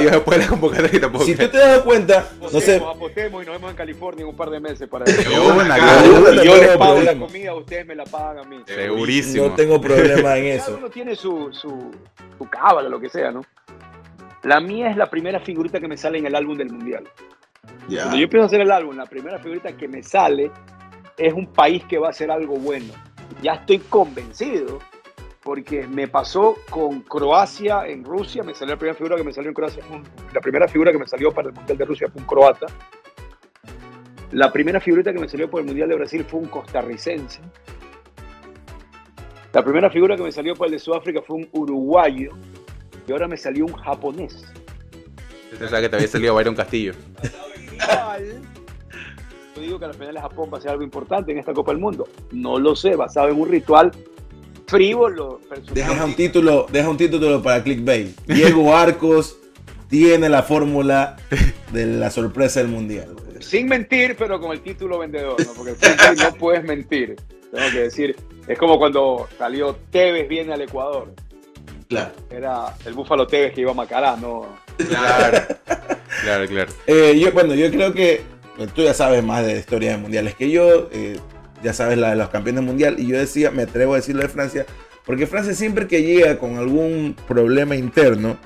si tú te das cuenta, no sé. Apostemos y nos vemos en California en un par de meses para eso. yo, yo les pago la comida, ustedes me la pagan a mí. Segurísimo. No tengo problema en eso. Cada uno tiene su, su, su cábala, lo que sea, ¿no? La mía es la primera figurita que me sale en el álbum del mundial. Cuando yo empiezo a hacer el álbum, la primera figurita que me sale es un país que va a hacer algo bueno. Ya estoy convencido porque me pasó con Croacia en Rusia, me salió la primera figura que me salió en Croacia, la primera figura que me salió para el Mundial de Rusia fue un croata. La primera figurita que me salió por el Mundial de Brasil fue un costarricense. La primera figura que me salió para el de Sudáfrica fue un uruguayo. Y ahora me salió un japonés. Pensaba que te había salido Byron Castillo. Yo digo que al final Japón va a ser algo importante en esta Copa del Mundo. No lo sé, basado en un ritual frívolo. Deja un título, deja un título para clickbait. Diego Arcos tiene la fórmula de la sorpresa del mundial. Sin mentir, pero con el título vendedor, ¿no? Porque el no puedes mentir. Tengo que decir, es como cuando salió Tevez viene al Ecuador. Claro. Era el Búfalo Tevez que iba a Macará, ¿no? Claro, claro, claro. Eh, yo, bueno, yo creo que tú ya sabes más de historia de mundiales que yo, eh, ya sabes la de los campeones mundial, y yo decía, me atrevo a decirlo de Francia, porque Francia siempre que llega con algún problema interno,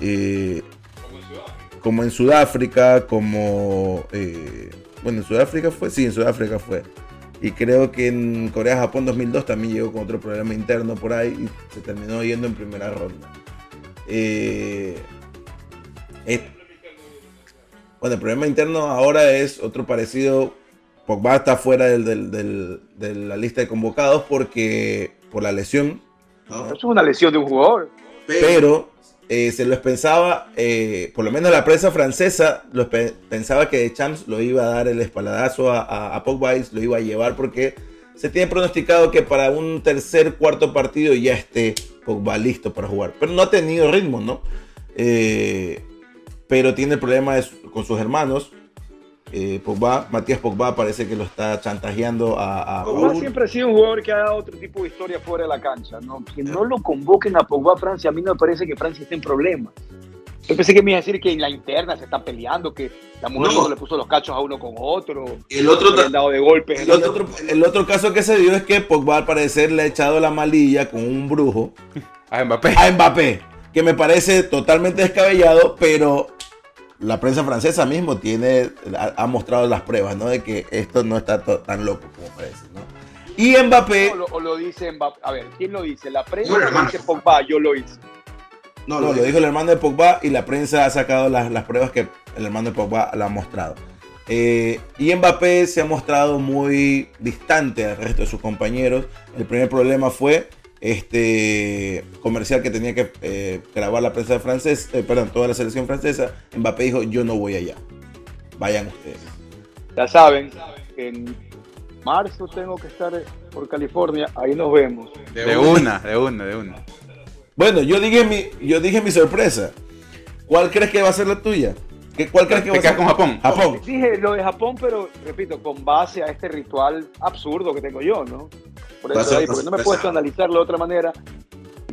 eh, como en Sudáfrica, como... Eh, bueno, en Sudáfrica fue, sí, en Sudáfrica fue. Y creo que en Corea-Japón 2002 también llegó con otro problema interno por ahí y se terminó yendo en primera ronda. Eh, bueno, el problema interno ahora es otro parecido. Pogba está fuera de la lista de convocados porque por la lesión. Eso es una lesión de un jugador. Pero eh, se los pensaba, eh, por lo menos la prensa francesa pensaba que Champs lo iba a dar el espaladazo a, Pogba y lo iba a llevar porque se tiene pronosticado que para un tercer, cuarto partido ya esté Pogba listo para jugar. Pero no ha tenido ritmo, ¿no? Eh, pero tiene problemas con sus hermanos. Eh, Pogba, Matías Pogba parece que lo está chantajeando a, Pogba siempre ha sido un jugador que ha dado otro tipo de historia fuera de la cancha. ¿no? Que no lo convoquen a Pogba a Francia, a mí no me parece que Francia esté en problemas. Yo pensé que me iba a decir que en la interna se están peleando, que la mujer no. le puso los cachos a uno con otro. El otro dado de golpes. El, otro, el otro caso que se dio es que Pogba al parecer le ha echado la malilla con un brujo a Mbappé. A Mbappé, que me parece totalmente descabellado, pero la prensa francesa mismo tiene, ha, mostrado las pruebas, ¿no? De que esto no está tan loco como parece, ¿no? Y Mbappé... O lo, dice Mbappé. A ver, ¿quién lo dice? ¿La prensa o lo dice Pogba? Yo lo hice. No, lo, dijo el hermano de Pogba y la prensa ha sacado las, las pruebas que el hermano de Pogba la ha mostrado. Eh, y Mbappé se ha mostrado muy distante al resto de sus compañeros. El primer problema fue este comercial que tenía que eh, grabar la prensa francesa, eh, perdón, toda la selección francesa. Mbappé dijo, yo no voy allá. Vayan ustedes. Ya saben, en marzo tengo que estar por California, ahí nos vemos. De, una, de una, de una. Bueno, yo dije mi, yo dije mi sorpresa. ¿Cuál crees que va a ser la tuya? ¿Qué, ¿Cuál crees que va a ser? con Japón? Japón. Dije lo de Japón, pero repito, con base a este ritual absurdo que tengo yo, ¿no? Por eso ahí, porque no me he puesto a analizarlo de otra manera.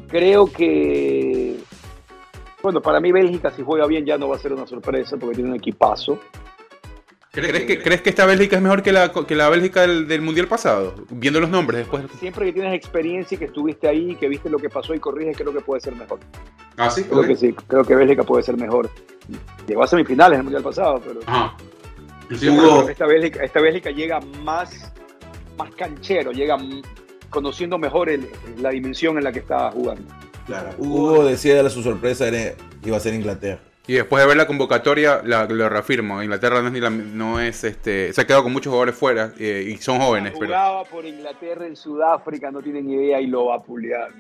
Creo que, bueno, para mí Bélgica si juega bien ya no va a ser una sorpresa porque tiene un equipazo. ¿Crees que, ¿Crees que esta Bélgica es mejor que la, que la Bélgica del, Mundial pasado? Viendo los nombres después. Siempre que tienes experiencia y que estuviste ahí, que viste lo que pasó y corriges, creo que puede ser mejor. Ah, sí, creo que sí. Creo que Bélgica puede ser mejor. Llegó a semifinales en el Mundial pasado, pero. esta, Bélgica, esta Bélgica llega más, más canchero, llega conociendo mejor la dimensión en la que está jugando. Claro. Hugo decía de su sorpresa era, iba a ser Inglaterra. Y después de ver la convocatoria, la, lo reafirmo. Inglaterra no es, ni la, no es este, se ha quedado con muchos jugadores fuera eh, y son jóvenes. Jugaba por Inglaterra en Sudáfrica, no tienen idea y lo va a pulear.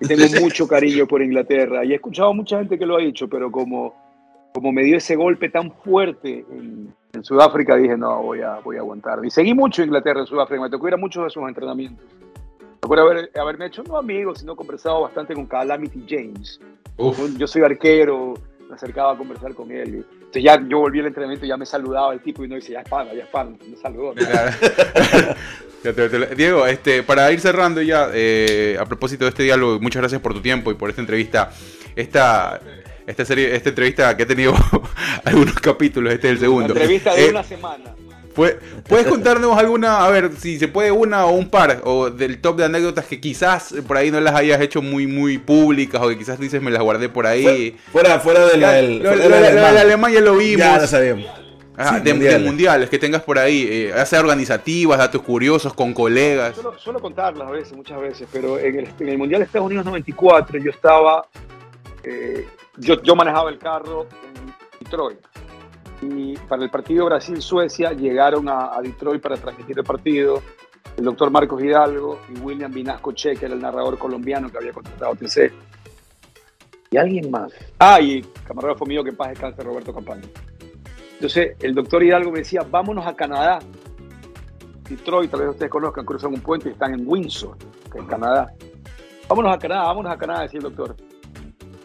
Y tengo mucho cariño por Inglaterra. Y he escuchado a mucha gente que lo ha dicho, pero como, como me dio ese golpe tan fuerte en, Sudáfrica, dije, no, voy a, voy a aguantar. Y seguí mucho Inglaterra en Sudáfrica, me tocó ir a muchos de sus entrenamientos. Me acuerdo haber, haberme hecho no amigos, sino conversado bastante con Calamity James. Yo soy arquero, me acercaba a conversar con él. entonces ya yo volví al entrenamiento y ya me saludaba el tipo y no dice, ya es pana, ya es pana, me saludó. Diego, este, para ir cerrando ya, eh, a propósito de este diálogo, muchas gracias por tu tiempo y por esta entrevista. Esta, esta serie, esta entrevista que ha tenido algunos capítulos, este es el segundo. Una entrevista de eh, una semana. ¿Puedes contarnos alguna, a ver, si se puede una o un par, o del top de anécdotas que quizás por ahí no las hayas hecho muy, muy públicas, o que quizás dices me las guardé por ahí? Fuera, fuera de la, del, lo, de Alemania lo vimos. Ya lo sabíamos. de, mundiales. que tengas por ahí, eh, hacer organizativas, datos curiosos con colegas. Suelo, contarlas a veces, muchas veces, pero en el, en el Mundial de Estados Unidos 94 yo estaba, eh, yo, yo manejaba el carro en Detroit y para el partido Brasil-Suecia llegaron a, Detroit para transmitir el partido el doctor Marcos Hidalgo y William Vinasco Che, que era el narrador colombiano que había contratado TC. Y alguien más. Ah, y camarógrafo mío que paz descanse, Roberto Campaña. Entonces, el doctor Hidalgo me decía, vámonos a Canadá. Detroit, tal vez ustedes conozcan, cruzan un puente y están en Windsor, que es Canadá. Vámonos a Canadá, vámonos a Canadá, decía el doctor.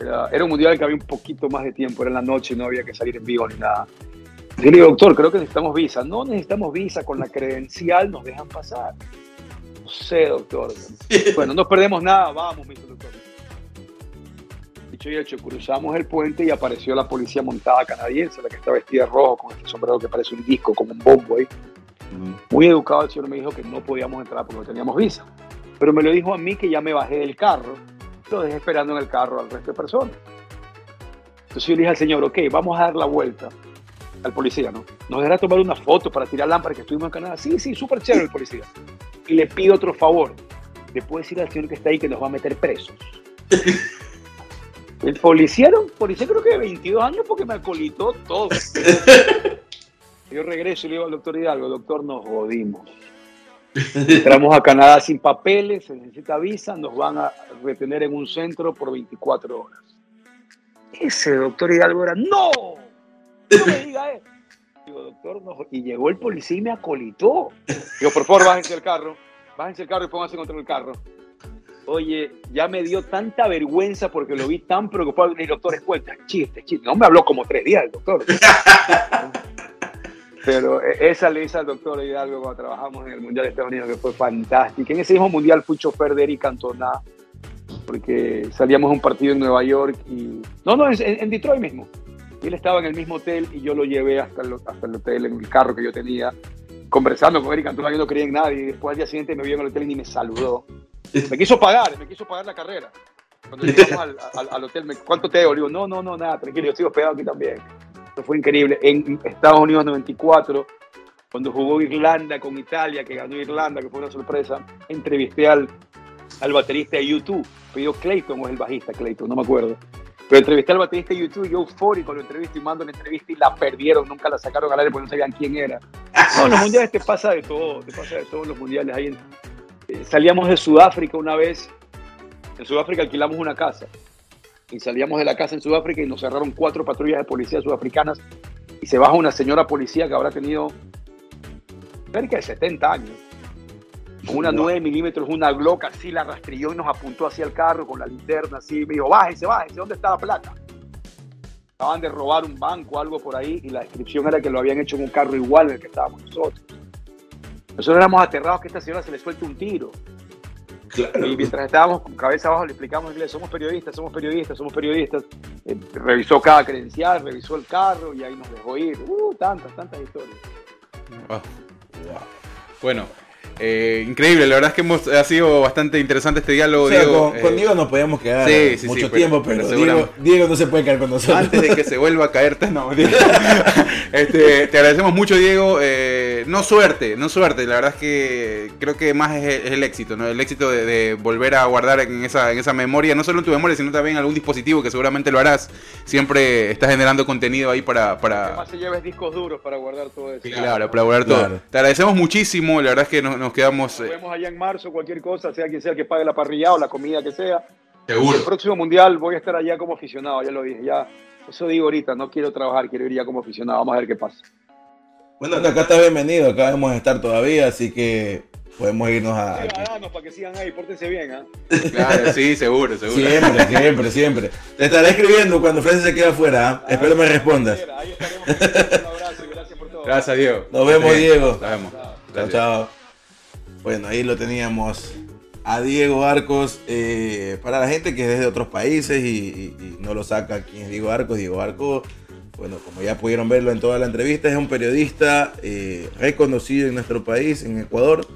Era, un mundial que había un poquito más de tiempo, era en la noche, no había que salir en vivo ni nada. Yo le digo, doctor, creo que necesitamos visa. No necesitamos visa, con la credencial nos dejan pasar. No sé, doctor. Bueno, no perdemos nada, vamos, mi doctor. Dicho y hecho, cruzamos el puente y apareció la policía montada canadiense, la que está vestida de rojo, con este sombrero que parece un disco, como un bombo ahí. Muy educado el señor me dijo que no podíamos entrar porque no teníamos visa. Pero me lo dijo a mí que ya me bajé del carro lo dejé esperando en el carro al resto de personas. Entonces yo le dije al señor, ok, vamos a dar la vuelta al policía, ¿no? Nos dejará tomar una foto para tirar lámpara que estuvimos en Canadá. Sí, sí, súper chévere el policía. Y le pido otro favor. Le puedo decir al señor que está ahí que nos va a meter presos. El policía era un policía creo que de 22 años porque me acolitó todo. Yo regreso y le digo al doctor Hidalgo, doctor, nos jodimos. Entramos a Canadá sin papeles, se necesita visa, nos van a retener en un centro por 24 horas. Ese doctor Hidalgo era, ¡no! No me diga eso. Digo, doctor, no. Y llegó el policía y me acolitó. Digo, por favor, bájense el carro. Bájense el carro y pónganse contra el carro. Oye, ya me dio tanta vergüenza porque lo vi tan preocupado. Y el doctor, es cuenta, chiste, chiste. No me habló como tres días el doctor. Pero e, esa le hice al doctor Hidalgo cuando trabajamos en el Mundial de Estados Unidos, que fue fantástica. En ese mismo Mundial fui chofer de Eric Cantona, porque salíamos a un partido en Nueva York y... No, no, en, Detroit mismo. Y él estaba en el mismo hotel y yo lo llevé hasta el, hasta el hotel en el carro que yo tenía, conversando con Eric Cantona, yo no creía en nadie. Y después al día siguiente me vio en el hotel y ni me saludó. Me quiso pagar, me quiso pagar la carrera. Cuando llegamos al, al, hotel, me, ¿cuánto te debo? Le digo, no, no, no, nada, tranquilo, yo sigo hospedado aquí también fue increíble. En Estados Unidos 94, cuando jugó Irlanda con Italia, que ganó Irlanda, que fue una sorpresa, entrevisté al, al baterista de YouTube, pidió Clayton o es el bajista Clayton, no me acuerdo. Pero entrevisté al baterista de YouTube, yo eufórico lo entrevisté y mando la entrevista y la perdieron, nunca la sacaron al aire porque no sabían quién era. No, en los mundiales te pasa de todo, te pasa de todos los mundiales. Ahí eh, salíamos de Sudáfrica una vez, en Sudáfrica alquilamos una casa y salíamos de la casa en Sudáfrica y nos cerraron cuatro patrullas de policía sudafricanas y se baja una señora policía que habrá tenido cerca de 70 años con una 9 milímetros, una Glock, así la rastrilló y nos apuntó hacia el carro con la linterna, así, me dijo, bájese, bájese, ¿dónde está la plata? Acaban de robar un banco, algo por ahí, y la descripción era que lo habían hecho en un carro igual en el que estábamos nosotros. Nosotros éramos aterrados que a esta señora se le suelte un tiro. Y mientras estábamos con cabeza abajo le explicamos en inglés, somos periodistas, somos periodistas, somos periodistas. Eh, revisó cada credencial, revisó el carro y ahí nos dejó ir. Uh, tantas, tantas historias. Bueno, eh, increíble, la verdad es que hemos, ha sido bastante interesante este diálogo. Diego, con, eh, Diego nos podíamos quedar mucho tiempo, pero, Diego, no se puede caer con nosotros. Antes de que se vuelva a caer, no, este, te agradecemos mucho, Diego. Eh, no suerte, no suerte, la verdad es que creo que más es, el éxito, ¿no? el éxito de, volver a guardar en esa, en esa memoria, no solo en tu memoria, sino también en algún dispositivo que seguramente lo harás. Siempre estás generando contenido ahí para... para... Además se lleves discos duros para guardar todo eso. Claro, para guardar todo. Te agradecemos muchísimo, la verdad es que nos quedamos. Nos eh, vemos allá en marzo, cualquier cosa, sea quien sea que pague la parrilla o la comida que sea. Seguro. El próximo mundial voy a estar allá como aficionado, ya lo dije. Ya, eso digo ahorita, no quiero trabajar, quiero ir ya como aficionado. Vamos a ver qué pasa. Bueno, acá está bienvenido, acá vamos a estar todavía, así que podemos irnos a. para que sigan ahí, pórtense bien, ¿ah? Claro, sí, seguro, seguro. Siempre, siempre, siempre. Te estaré escribiendo cuando Francis se quede afuera, ¿ah? Espero me respondas. Ahí estaremos. Un abrazo y gracias por todo. Gracias, Diego. Nos vemos, Diego. Nos vemos. Chao, chao. Bueno, ahí lo teníamos a Diego Arcos. Eh, para la gente que es de otros países y, no lo saca quién es Diego Arcos, Diego Arcos, bueno, como ya pudieron verlo en toda la entrevista, es un periodista eh, reconocido en nuestro país, en Ecuador.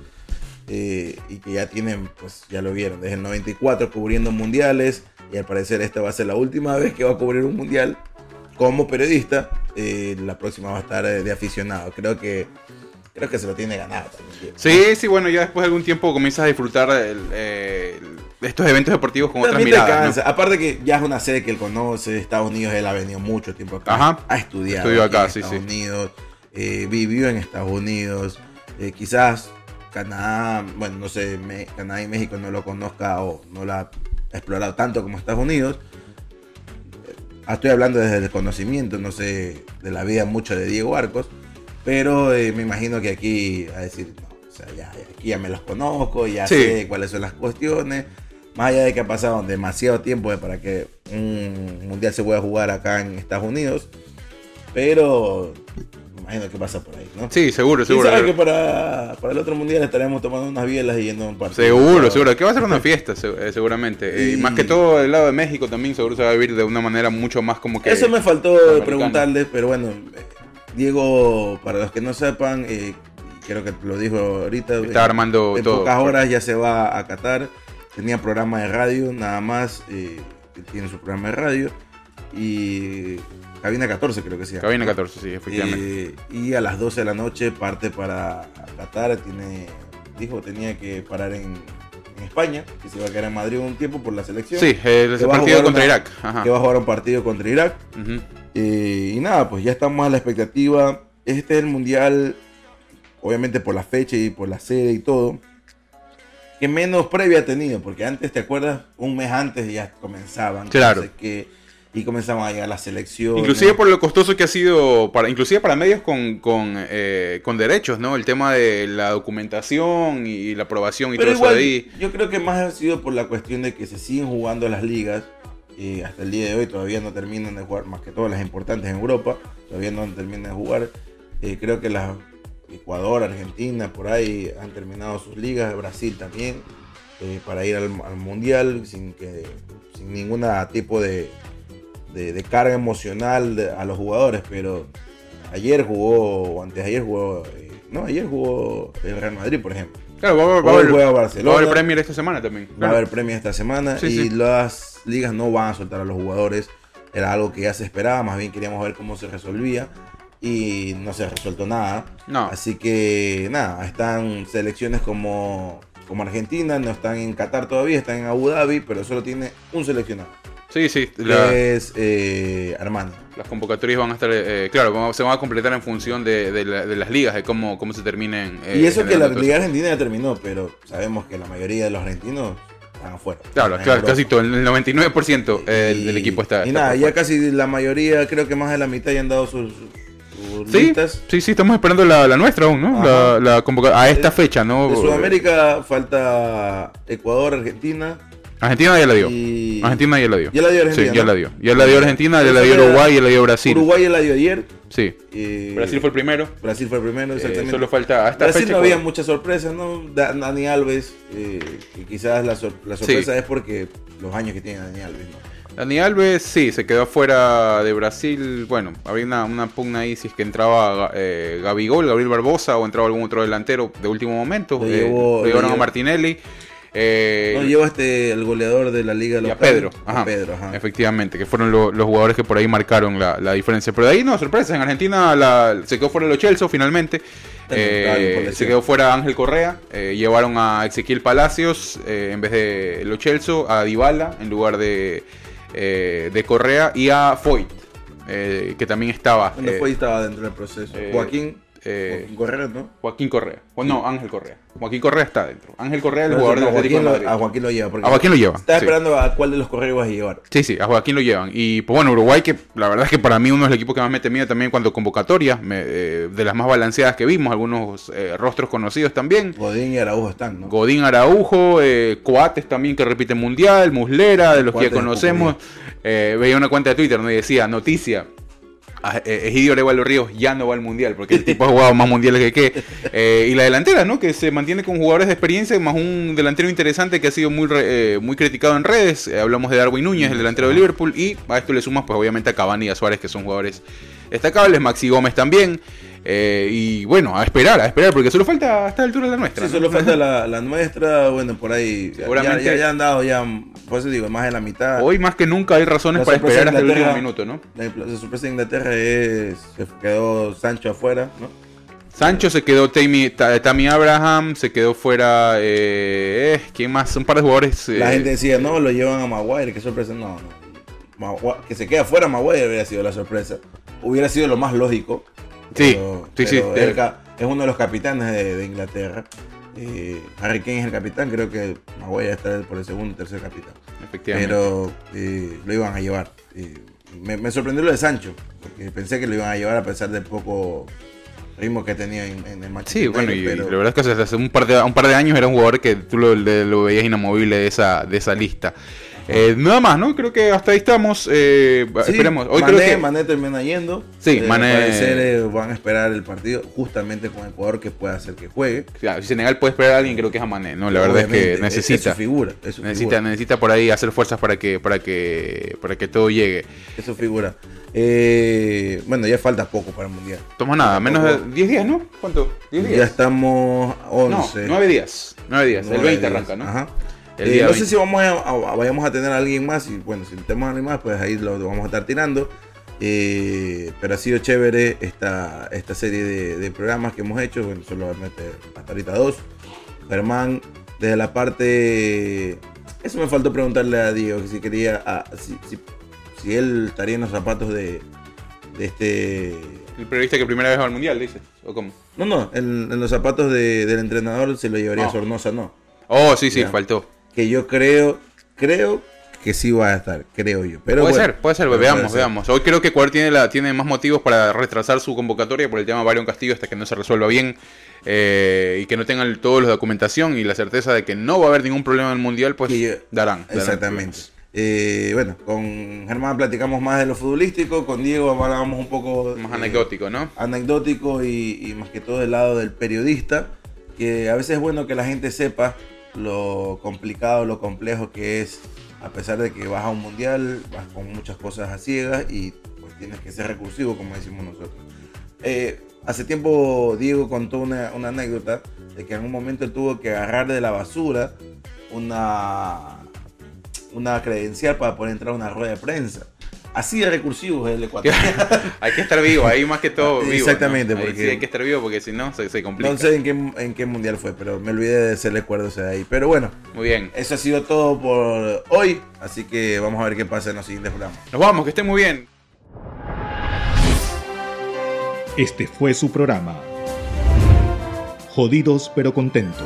Eh, y que ya tienen, pues ya lo vieron, desde el 94 cubriendo mundiales y al parecer esta va a ser la última vez que va a cubrir un mundial como periodista. la próxima va a estar de aficionado. Creo que creo que se lo tiene ganado también. Sí, sí, bueno, ya después de algún tiempo comienzas a disfrutar eh, estos eventos deportivos con otras miradas. Aparte que ya es una sede que él conoce, Estados Unidos, él ha venido mucho tiempo acá a estudiar. Estudió acá, en Estados Unidos, eh, vivió en Estados Unidos, eh, quizás Canadá, bueno, no sé, Canadá y México no lo conozca o no lo ha explorado tanto como Estados Unidos. Estoy hablando desde el conocimiento, no sé, de la vida mucho de Diego Arcos. Pero eh, me imagino que aquí a decir, no, o sea, ya, aquí ya me los conozco, ya sé cuáles son las cuestiones. Más allá de que ha pasado demasiado tiempo para que un mundial se pueda jugar acá en Estados Unidos. Pero me imagino que pasa por ahí, ¿no? Sí, seguro, seguro. sabe que para, para, el otro mundial estaremos tomando unas bielas y yendo a un partido. Seguro, seguro. Que va a ser una fiesta, eh, seguramente. Y... más que todo el lado de México también seguro se va a vivir de una manera mucho más como que... Eso me faltó preguntarles, pero bueno, Diego, para los que no sepan, eh, creo que lo dijo ahorita. Está armando en pocas horas ya se va a Qatar. Tenía programa de radio, nada más. Eh, tiene su programa de radio. Y Cabina 14 creo que sea. Cabina 14, sí, efectivamente. Eh, y a las 12 de la noche parte para Qatar. Tiene, dijo tenía que parar en, España, que se va a quedar en Madrid un tiempo por la selección. Sí, el, partido contra Irak. Que va a jugar un partido contra Irak. Eh, y nada, pues ya estamos a la expectativa. Este es el mundial, obviamente por la fecha y por la sede y todo, que menos previa ha tenido, porque antes, ¿te acuerdas? Un mes antes ya comenzaban. Claro. Que, y comenzaban a llegar las selecciones. Inclusive por lo costoso que ha sido, para, inclusive para medios con, con, eh, con derechos, ¿no? El tema de la documentación y la aprobación y todo eso de ahí. Yo creo que más ha sido por la cuestión de que se siguen jugando las ligas y hasta el día de hoy todavía no terminan de jugar, más que todas las importantes en Europa, todavía no terminan de jugar. Eh, creo que las Ecuador, Argentina, por ahí han terminado sus ligas, Brasil también, eh, para ir al, Mundial sin, que, sin ningún tipo de, de, carga emocional a los jugadores, pero ayer jugó, o antes ayer jugó, eh, no, ayer jugó el Real Madrid, por ejemplo. Claro, va, a haber, Barcelona. Va a haber Premier esta semana también. Va a haber Premier esta semana y las ligas no van a soltar a los jugadores. Era algo que ya se esperaba, más bien queríamos ver cómo se resolvía y no se resuelto nada. No. Así que nada, están selecciones como, como Argentina, no están en Qatar todavía, están en Abu Dhabi, pero solo tiene un seleccionado. Sí, sí. la- es eh, Armando. las convocatorias van a estar, eh, claro, se van a completar en función de, de la- de las ligas, de cómo, cómo se terminen. eh, y eso que la Liga Argentina ya terminó, pero sabemos que la mayoría de los argentinos están afuera. Claro, claro, Europa. casi todo, el 99% eh, Y- del equipo está. Y está nada, ya casi la mayoría, creo que más de la mitad ya han dado sus, Sí, listas. sí, sí, estamos esperando la, la nuestra aún, ¿no? La, la convoca- a esta fecha, ¿no? De Sudamérica falta Ecuador, Argentina. Argentina ya la dio. Y... Argentina ya la dio. Ya la dio Argentina. Sí, ya ¿no? la dio. Ya la dio Argentina, ya la dio Uruguay, ya la dio Brasil. Uruguay ya la dio ayer. Sí. y- Brasil fue el primero. Brasil fue el primero, Eh, exactamente. solo falta a esta Brasil fecha. no había muchas sorpresas, ¿no? Da- Dani Alves, eh, que quizás la, sor- la sorpresa es porque los años que tiene Dani Alves, ¿no? Dani Alves, sí, se quedó fuera de Brasil. Bueno, había una, una pugna ahí si es que entraba eh, Gabigol, Gabriel Barbosa o entraba algún otro delantero de último momento. Lo Eh, llevó- llevaron a llevó- Martinelli. Eh, No, lleva este, el goleador de la liga y a local. Pedro, A ajá, Pedro, ajá. efectivamente, que fueron lo- los jugadores que por ahí marcaron la, la diferencia. Pero de ahí no, sorpresa, en Argentina la- se quedó fuera los Chelsea finalmente. Eh, se quedó fuera Ángel Correa, eh, llevaron a Ezequiel Palacios eh, en vez de Lo Chelsea, a Dybala en lugar de, de Correa y a Foyt, que también estaba. Bueno, y estaba dentro del proceso. Joaquín, eh, Joaquín Correa, ¿no? Joaquín Correa. No, Ángel Correa. Joaquín Correa está dentro. Ángel Correa, el No, jugador no, Atlético de lo- Madrid. a Joaquín lo lleva. porque A Joaquín lo lleva, Estaba sí. esperando a cuál de los correos vas a llevar. Sí, sí, a Joaquín lo llevan. Y pues bueno, Uruguay, que la verdad es que para mí uno de los equipos que más me temía también cuando convocatoria, me- eh, de las más balanceadas que vimos, algunos eh, rostros conocidos también. Godín y Araujo están, ¿no? Godín Araujo, Coates también que repite mundial, Muslera, de los que ya es conocemos. Veía una cuenta de Twitter ¿no? y decía, noticia, Egidio Arevalo Ríos ya no va al mundial, porque el tipo ha jugado más mundiales que qué. Eh, y la delantera, ¿no? Que se mantiene con jugadores de experiencia, más un delantero interesante que ha sido muy, eh, muy criticado en redes. Eh, hablamos de Darwin Núñez, el delantero de Liverpool, y a esto le sumas, pues obviamente, a Cavani y a Suárez, que son jugadores destacables, Maxi Gómez también. Eh, y bueno, a esperar, a esperar, porque solo falta a esta altura la nuestra. Sí, ¿no? solo falta la, la nuestra, bueno, por ahí. ya- Seguramente- Ya, ya han dado, ya, por eso digo, más de la mitad. Hoy más que nunca hay razones La para esperar hasta el último minuto, ¿no? La, la sorpresa de Inglaterra es que quedó Sancho afuera, ¿no? Sancho se quedó Tammy, Ta- Tammy Abraham, se quedó fuera. Eh, eh, ¿Quién más? Un par de jugadores. La eh, gente decía, no, lo llevan a Maguire, qué sorpresa. No, no. Magua- que se quede afuera Maguire hubiera sido la sorpresa. Hubiera sido lo más lógico. Sí, pero- sí, sí, pero ca- es uno de los capitanes de, de Inglaterra. Eh, Harry Kane es el capitán, creo que Maguire está por el segundo y tercer capitán. Efectivamente. Pero eh, lo iban a llevar. Eh, me, me sorprendió lo de Sancho, porque pensé que lo iban a llevar a pesar del poco ritmo que tenía en, en el Manchester Sí, bueno, y, la verdad es que hace un par de, un par de años era un jugador que tú lo, lo veías inamovible de esa, de esa lista. Eh, nada más, ¿no? Creo que hasta ahí estamos. Eh, Sí, esperemos. Hoy Mané, creo que. Mané termina yendo. Sí, Eh, Mané- parecer eh, van a esperar el partido justamente con Ecuador que pueda hacer que juegue. Claro, si Senegal puede esperar a alguien, creo que es a Mané, ¿no? La verdad es Obviamente, que necesita. Es, su figura. Es su Necesita, figura. necesita por ahí hacer fuerzas para que, para que, para que todo llegue. es su figura. Eh, bueno, ya falta poco para el mundial. Toma nada, menos de Tampoco- 10 días, ¿no? ¿Cuánto? ¿10 días? Ya estamos a no, 11. 9 días. 9 días. el Nueve 20 días. arranca, ¿no? Ajá. Eh, no 20. sé si vamos a, a- vayamos a tener a alguien más. Y bueno, si tenemos a alguien más, pues ahí lo, lo vamos a estar tirando. Eh, pero ha sido chévere esta, esta serie de, de programas que hemos hecho. Bueno, solamente hasta ahorita dos. Germán, desde la parte. Eso me faltó preguntarle a Diego, que si quería. a- si, si- si él estaría en los zapatos de, de este. El periodista que primera vez va al mundial, dices. ¿O cómo? No, no, en, en los zapatos de- del entrenador se lo llevaría a Sornosa, no. Oh, sí, sí, Ya. faltó. Que yo creo, creo que sí va a estar, creo yo. Pero puede bueno, ser, puede ser, veamos, puede ser. veamos. Hoy creo que Ecuador tiene, la, tiene más motivos para retrasar su convocatoria por el tema Byron Castillo hasta que no se resuelva bien eh, y que no tengan todos los documentación y la certeza de que no va a haber ningún problema en el mundial, pues yo- darán. darán Exactamente. Eh, bueno, con Germán platicamos más de lo futbolístico, con Diego hablábamos un poco Más eh, anecdótico, ¿no? anecdótico y, y más que todo del lado del periodista, que a veces es bueno que la gente sepa lo complicado, lo complejo que es, a pesar de que vas a un mundial, vas con muchas cosas a ciegas y pues tienes que ser recursivo, como decimos nosotros. Eh, hace tiempo Diego contó una, anécdota de que en un momento tuvo que agarrar de la basura una, una credencial para poder entrar a una rueda de prensa. Así de recursivo es el Ecuador. hay que estar vivo, ahí más que todo vivo. Exactamente, porque- sí hay que estar vivo porque si no se, se complica. No sé en qué, en qué mundial fue, pero me olvidé de hacerle acuerdo ese de ahí. Pero bueno, Muy bien. eso ha sido todo por hoy. Así que vamos a ver qué pasa en los siguientes programas. Nos vamos, que estén muy bien. Este fue su programa. Jodidos pero contentos.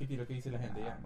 Qué tiro que dice la gente. Fue.